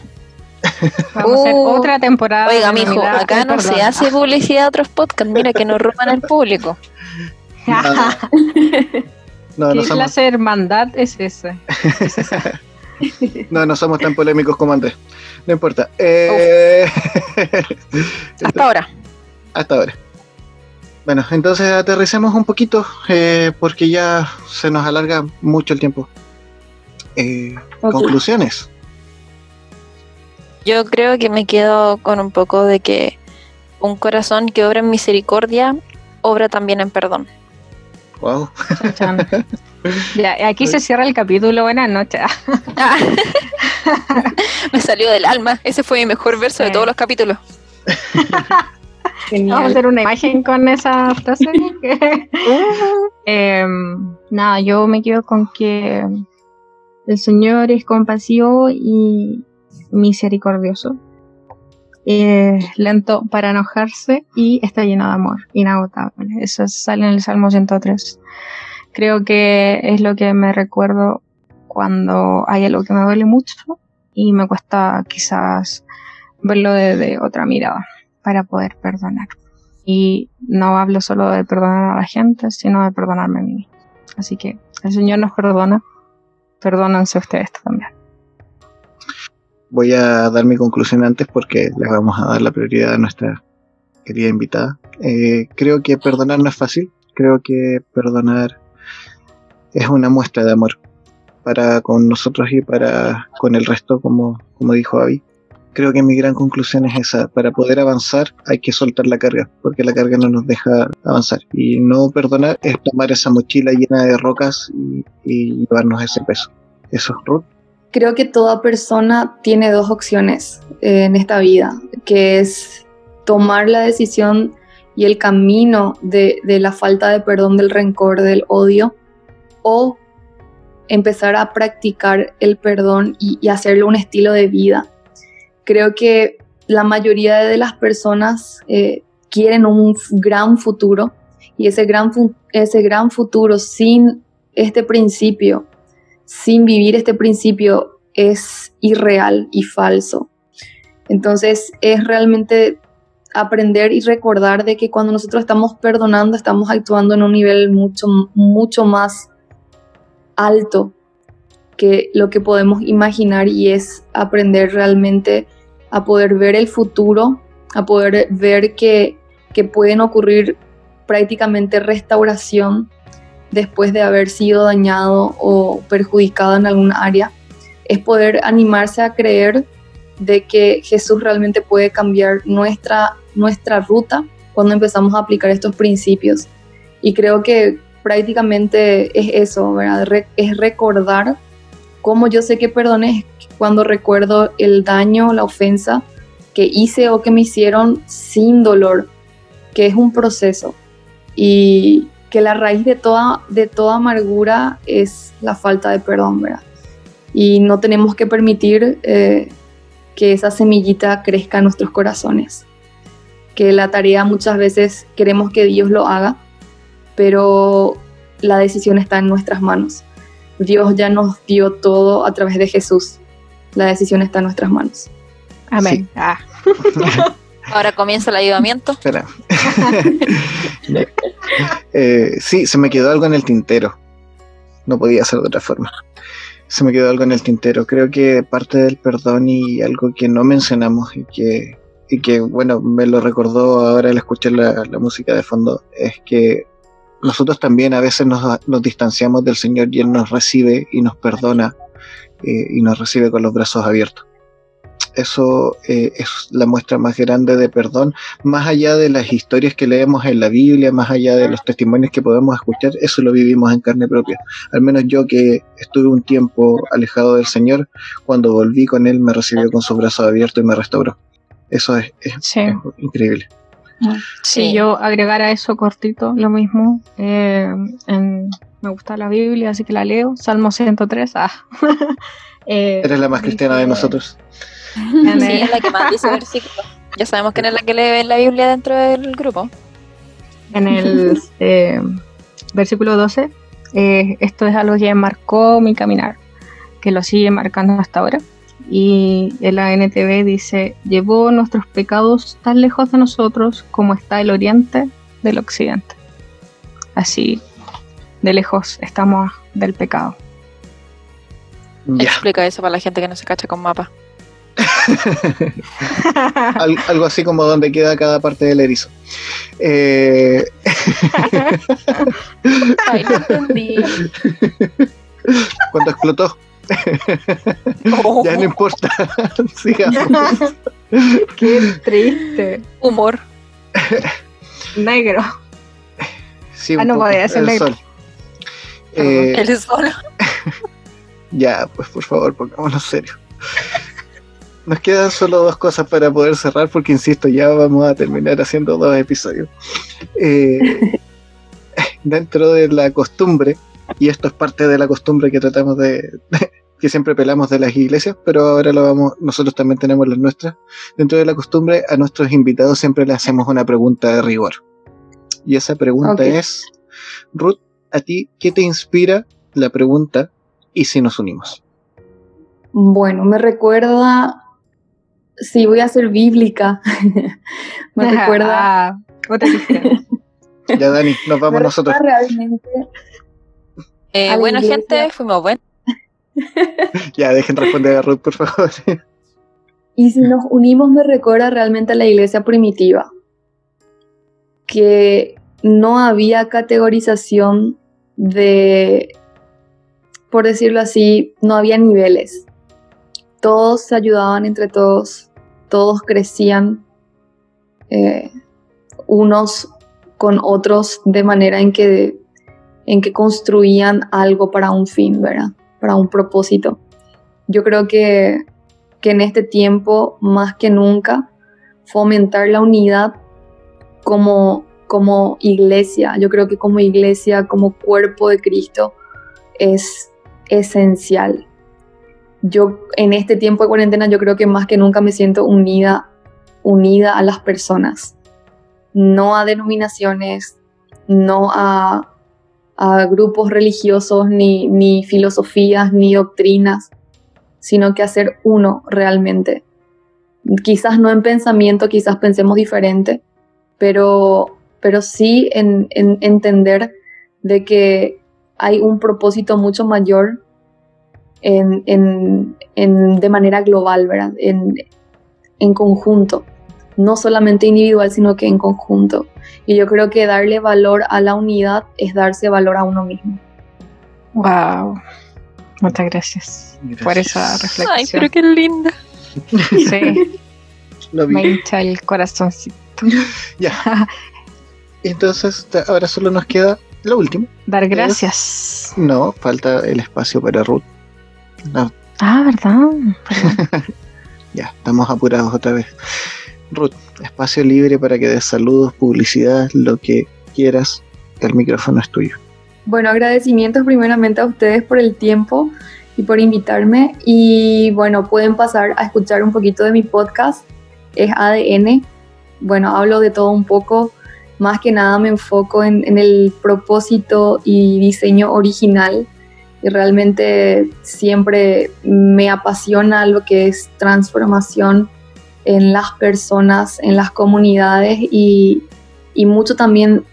Vamos a hacer Uh, otra temporada. Oiga, mijo, acá no se hace publicidad a otros podcasts. Mira que nos roban al público. No, no, ¿Qué somos, clase de hermandad es esa? Es esa. no, no somos tan polémicos como Andrés. No importa. Eh, Hasta ahora. hasta ahora. Bueno, entonces aterricemos un poquito eh, porque ya se nos alarga mucho el tiempo. Eh. Conclusiones. Yo creo que me quedo con un poco de que un corazón que obra en misericordia, obra también en perdón. Wow. Chan, chan. Ya, aquí se cierra el capítulo. Buenas noches. Ah. me salió del alma. Ese fue mi mejor verso de todos los capítulos. Vamos a Genial. hacer una imagen con esa frase. Em, nada, yo me quedo con que el Señor es compasivo y misericordioso. Es lento para enojarse y está lleno de amor, inagotable. Eso sale en el Salmo 103. Creo que es lo que me recuerdo cuando hay algo que me duele mucho y me cuesta quizás verlo desde otra mirada para poder perdonar. Y no hablo solo de perdonar a la gente, sino de perdonarme a mí. Así que el Señor nos perdona, perdónense ustedes también. Voy a dar mi conclusión antes porque les vamos a dar la prioridad a nuestra querida invitada. Eh, creo que perdonar no es fácil. Creo que perdonar es una muestra de amor para con nosotros y para con el resto, como, como dijo Avi. Creo que mi gran conclusión es esa. Para poder avanzar hay que soltar la carga, porque la carga no nos deja avanzar. Y no perdonar es tomar esa mochila llena de rocas y, y llevarnos ese peso. Eso es Ruth. Creo que toda persona tiene dos opciones eh, en esta vida, que es tomar la decisión y el camino de, de la falta de perdón, del rencor, del odio, o empezar a practicar el perdón y, y hacerlo un estilo de vida. Creo que la mayoría de las personas eh, quieren un gran futuro y ese gran, ese gran futuro sin este principio, sin vivir este principio, es irreal y falso. Entonces es realmente aprender y recordar de que cuando nosotros estamos perdonando, estamos actuando en un nivel mucho, mucho más alto que lo que podemos imaginar y es aprender realmente a poder ver el futuro, a poder ver que, que pueden ocurrir prácticamente restauración después de haber sido dañado o perjudicado en algún área, es poder animarse a creer de que Jesús realmente puede cambiar nuestra, nuestra ruta cuando empezamos a aplicar estos principios. Y creo que prácticamente es eso, ¿verdad? Es recordar cómo yo sé que perdoné cuando recuerdo el daño, la ofensa que hice o que me hicieron sin dolor, que es un proceso. Y que la raíz de toda, de toda amargura es la falta de perdón, ¿verdad? Y no tenemos que permitir eh, que esa semillita crezca en nuestros corazones. Que la tarea muchas veces queremos que Dios lo haga, pero la decisión está en nuestras manos. Dios ya nos dio todo a través de Jesús. La decisión está en nuestras manos. Amén. Sí. Ah, Ahora comienza el ayudamiento. Espera. Eh, sí, se me quedó algo en el tintero. No podía ser de otra forma. Se me quedó algo en el tintero. Creo que parte del perdón y algo que no mencionamos y que, y que bueno, me lo recordó ahora al escuchar la, la música de fondo, es que nosotros también a veces nos, nos distanciamos del Señor y Él nos recibe y nos perdona eh, y nos recibe con los brazos abiertos. Eso eh, es la muestra más grande de perdón más allá de las historias que leemos en la Biblia, más allá de los testimonios que podemos escuchar, eso lo vivimos en carne propia. Al menos yo que estuve un tiempo alejado del Señor, cuando volví con Él me recibió con sus brazos abiertos y me restauró. Eso es, es- sí. es increíble. Si yo agregara a eso cortito, lo mismo. eh, en- me gusta la Biblia, así que la leo. Salmo 103. Ah. Eh, Eres la más cristiana de nosotros. En Sí, el- es la que más dice versículos. Ya sabemos quién es la que lee la Biblia dentro del grupo. en el eh, versículo 12, eh, esto es algo que marcó mi caminar, que lo sigue marcando hasta ahora. Y en la NTV dice, llevó nuestros pecados tan lejos de nosotros como está el oriente del occidente. Así, de lejos estamos del pecado. Ya, Explica eso para la gente que no se cacha con mapa. Al- algo así como donde queda cada parte del erizo. Eh, Ay, no entendí. cuando explotó, Oh, ya no importa. Sigamos. Qué triste. humor. Negro. Sí, Ah, no podía ser el negro. sol. Eh, Él es solo. Ya, pues por favor, pongámonos serio. Nos quedan solo dos cosas para poder cerrar, porque insisto, ya vamos a terminar haciendo dos episodios. Eh, dentro de la costumbre, y esto es parte de la costumbre que tratamos de, que siempre pelamos de las iglesias, pero ahora lo vamos, nosotros también tenemos las nuestras. Dentro de la costumbre, a nuestros invitados siempre le hacemos una pregunta de rigor. Y esa pregunta es, Ruth, ¿a ti qué te inspira la pregunta y si nos unimos? Bueno, me recuerda, sí, voy a ser bíblica. me recuerda, Ah, otra diferente. Ya, Dani, nos vamos nosotros. recuerda realmente Eh, bueno, iglesia. gente, fuimos buenos. Ya, dejen responder a Ruth, por favor. Y si nos unimos me recuerda realmente a la iglesia primitiva, que no había categorización de, por decirlo así, no había niveles. Todos se ayudaban entre todos, todos crecían eh, unos con otros de manera en que, en que construían algo para un fin, ¿verdad? Para un propósito. Yo creo que que en este tiempo, más que nunca, fomentar la unidad como, como iglesia. Yo creo que como iglesia, como cuerpo de Cristo, es esencial. Yo en este tiempo de cuarentena, yo creo que más que nunca me siento unida, unida a las personas, no a denominaciones, no a, a grupos religiosos, ni, ni filosofías, ni doctrinas, sino que hacer uno realmente. Quizás no en pensamiento, quizás pensemos diferente, pero, pero sí en, en entender de que hay un propósito mucho mayor en, en- en- de manera global, ¿verdad? En, en conjunto, no solamente individual, sino que en conjunto. Y yo creo que darle valor a la unidad es darse valor a uno mismo. Wow. Muchas gracias, por esa Ay, reflexión. pero qué linda. Sí, Lo vi. me hincha el corazoncito. Ya. Entonces, ahora solo nos queda lo último. Dar gracias. No, falta el espacio para Ruth. No, Ah, ¿verdad? ya, estamos apurados otra vez. Ruth, espacio libre para que des saludos, publicidad, lo que quieras. El micrófono es tuyo. Bueno, agradecimientos primeramente a ustedes por el tiempo y por invitarme. Y bueno, pueden pasar a escuchar un poquito de mi podcast. Es ADN. Bueno, hablo de todo un poco. Más que nada me enfoco en, en el propósito y diseño original. Y realmente siempre me apasiona lo que es transformación en las personas, en las comunidades y, y mucho también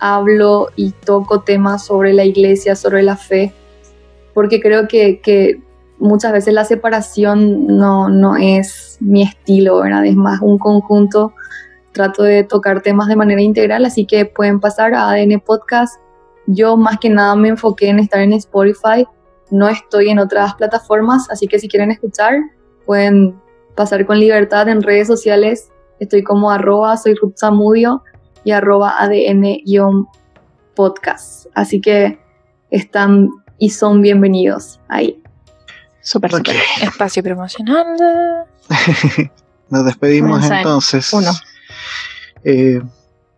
hablo y toco temas sobre la iglesia, sobre la fe, porque creo que, que muchas veces la separación no, no es mi estilo, ¿verdad? Es más un conjunto. Trato de tocar temas de manera integral, así que pueden pasar a ADN Podcast. Yo más que nada me enfoqué en estar en Spotify, no estoy en otras plataformas, así que si quieren escuchar, pueden pasar con libertad en redes sociales. Estoy como arroba, soy Ruth Zamudio y arroba ADN-podcast. Así que están y son bienvenidos ahí. Súper, Ok, súper. Espacio promocional. nos despedimos entonces. Uno. Eh,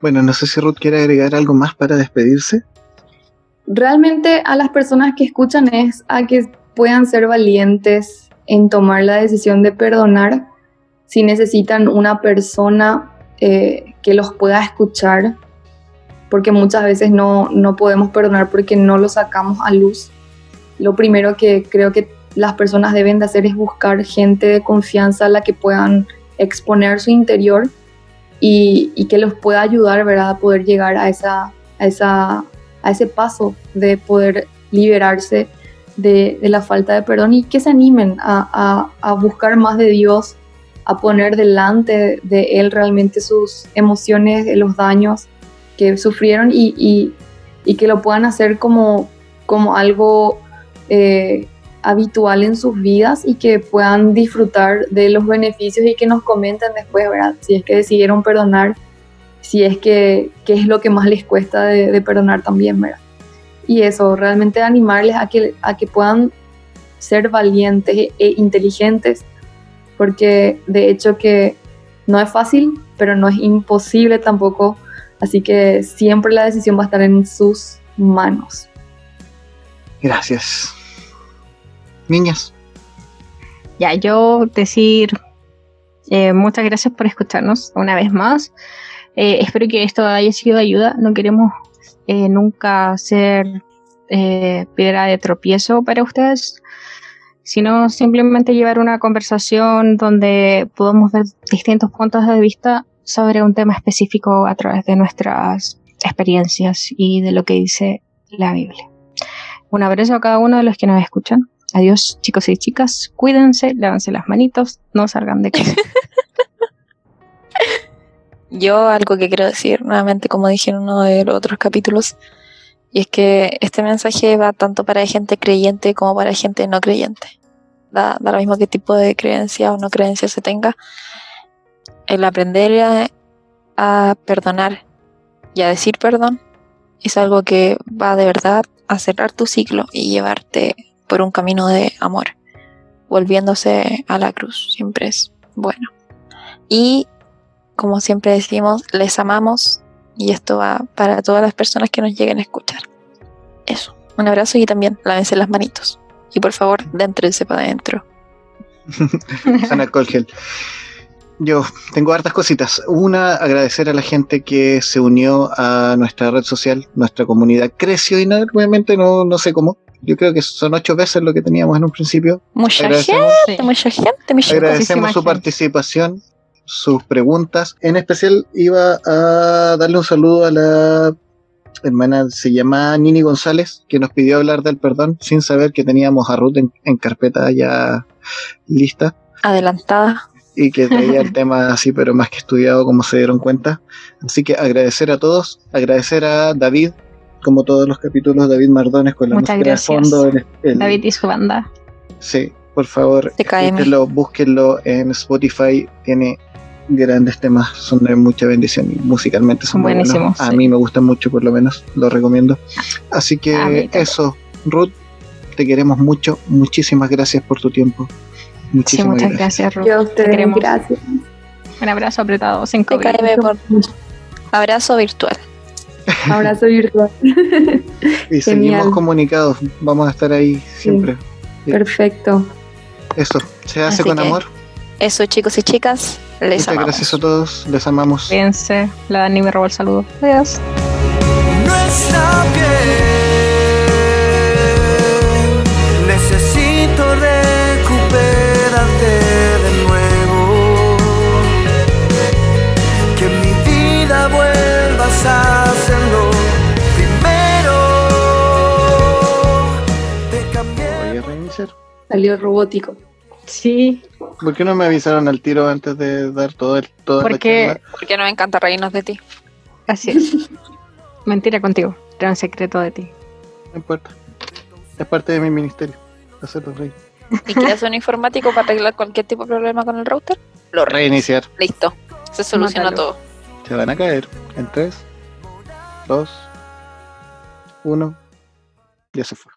bueno, no sé si Ruth quiere agregar algo más para despedirse. Realmente a las personas que escuchan es a que puedan ser valientes en tomar la decisión de perdonar si necesitan una persona eh, que los pueda escuchar, porque muchas veces no, no podemos perdonar porque no lo sacamos a luz. Lo primero que creo que las personas deben de hacer es buscar gente de confianza a la que puedan exponer su interior y, y que los pueda ayudar ¿verdad? a poder llegar a, esa, a, esa, a ese paso de poder liberarse de, la falta de perdón y que se animen a, buscar más de Dios, a poner delante de Él realmente sus emociones, los daños que sufrieron y, que lo puedan hacer como, como algo eh, habitual en sus vidas y que puedan disfrutar de los beneficios y que nos comenten después, ¿verdad? Si es que decidieron perdonar, si es que qué es lo que más les cuesta de, de, perdonar también, ¿verdad? Y eso, realmente animarles a que, a que puedan ser valientes e inteligentes, porque de hecho que no es fácil, pero no es imposible tampoco, así que siempre la decisión va a estar en sus manos. Gracias niñas. Ya, yo decir eh, muchas gracias por escucharnos una vez más. Eh, espero que esto haya sido de ayuda. No queremos eh, nunca ser eh, piedra de tropiezo para ustedes, sino simplemente llevar una conversación donde podamos ver distintos puntos de vista sobre un tema específico a través de nuestras experiencias y de lo que dice la Biblia. Un abrazo a cada uno de los que nos escuchan. Adiós, chicos y chicas. Cuídense, lávense las manitos, no salgan de casa. Yo algo que quiero decir nuevamente, como dije en uno de los otros capítulos, y es que este mensaje va tanto para gente creyente como para gente no creyente. Da, da lo mismo qué tipo de creencia o no creencia se tenga. El aprender a, a perdonar y a decir perdón es algo que va de verdad a cerrar tu ciclo y llevarte por un camino de amor, volviéndose a la cruz, siempre es bueno. Y como siempre decimos, les amamos y esto va para todas las personas que nos lleguen a escuchar. Eso, un abrazo y también lávense las manitos. Y por favor, déntrense para adentro. Sana Colgel. Yo tengo hartas cositas. Una, agradecer a la gente que se unió a nuestra red social. Nuestra comunidad creció enormemente, no, no sé cómo. Yo creo que son ocho veces lo que teníamos en un principio. Mucha gente, mucha gente, mucha Agradecemos su gente. participación, sus preguntas. En especial iba a darle un saludo a la hermana, se llama Nini González, que nos pidió hablar del perdón sin saber que teníamos a Ruth en, en carpeta ya lista. Adelantada y que traía el tema así, pero más que estudiado, como se dieron cuenta. Así que agradecer a todos, agradecer a David, como todos los capítulos, David Mardones con la Muchas música gracias. de fondo. El, el, David y su banda. Sí, por favor, búsquenlo en Spotify, tiene grandes temas, son de mucha bendición y musicalmente son muy Buenísimos, buenos. A sí. mí me gustan mucho, por lo menos, lo recomiendo. Así A mí que eso, Ruth, te queremos mucho, muchísimas gracias por tu tiempo. Sí, Muchísimas muchas gracias. gracias, Ruth. Yo a ustedes, gracias. Un abrazo apretado, sin COVID. Por abrazo virtual. Abrazo virtual. Y Genial. seguimos comunicados, vamos a estar ahí siempre. Perfecto. Eso, se hace Así con que amor. Eso, chicos y chicas, les Muchas amamos. gracias a todos, les amamos. Cuídense. La Dani me robó el saludo. Adiós. No está bien. Necesito recuperarte de nuevo. Que en mi vida vuelvas a hacerlo primero. Te cambié. Voy a reiniciar. Salió robótico. Sí. ¿Por qué no me avisaron al tiro antes de dar todo el, toda la Porque? Porque nos encanta reírnos de ti. así es. Mentira contigo. Era un secreto de ti. No importa. Es parte de mi ministerio. Hacerlo reír. ¿Y quieres un informático para arreglar cualquier tipo de problema con el router? Lo re Reiniciar. Listo. Se solucionó Mátalo. todo. Se van a caer. En 3, 2, 1. Ya se fue.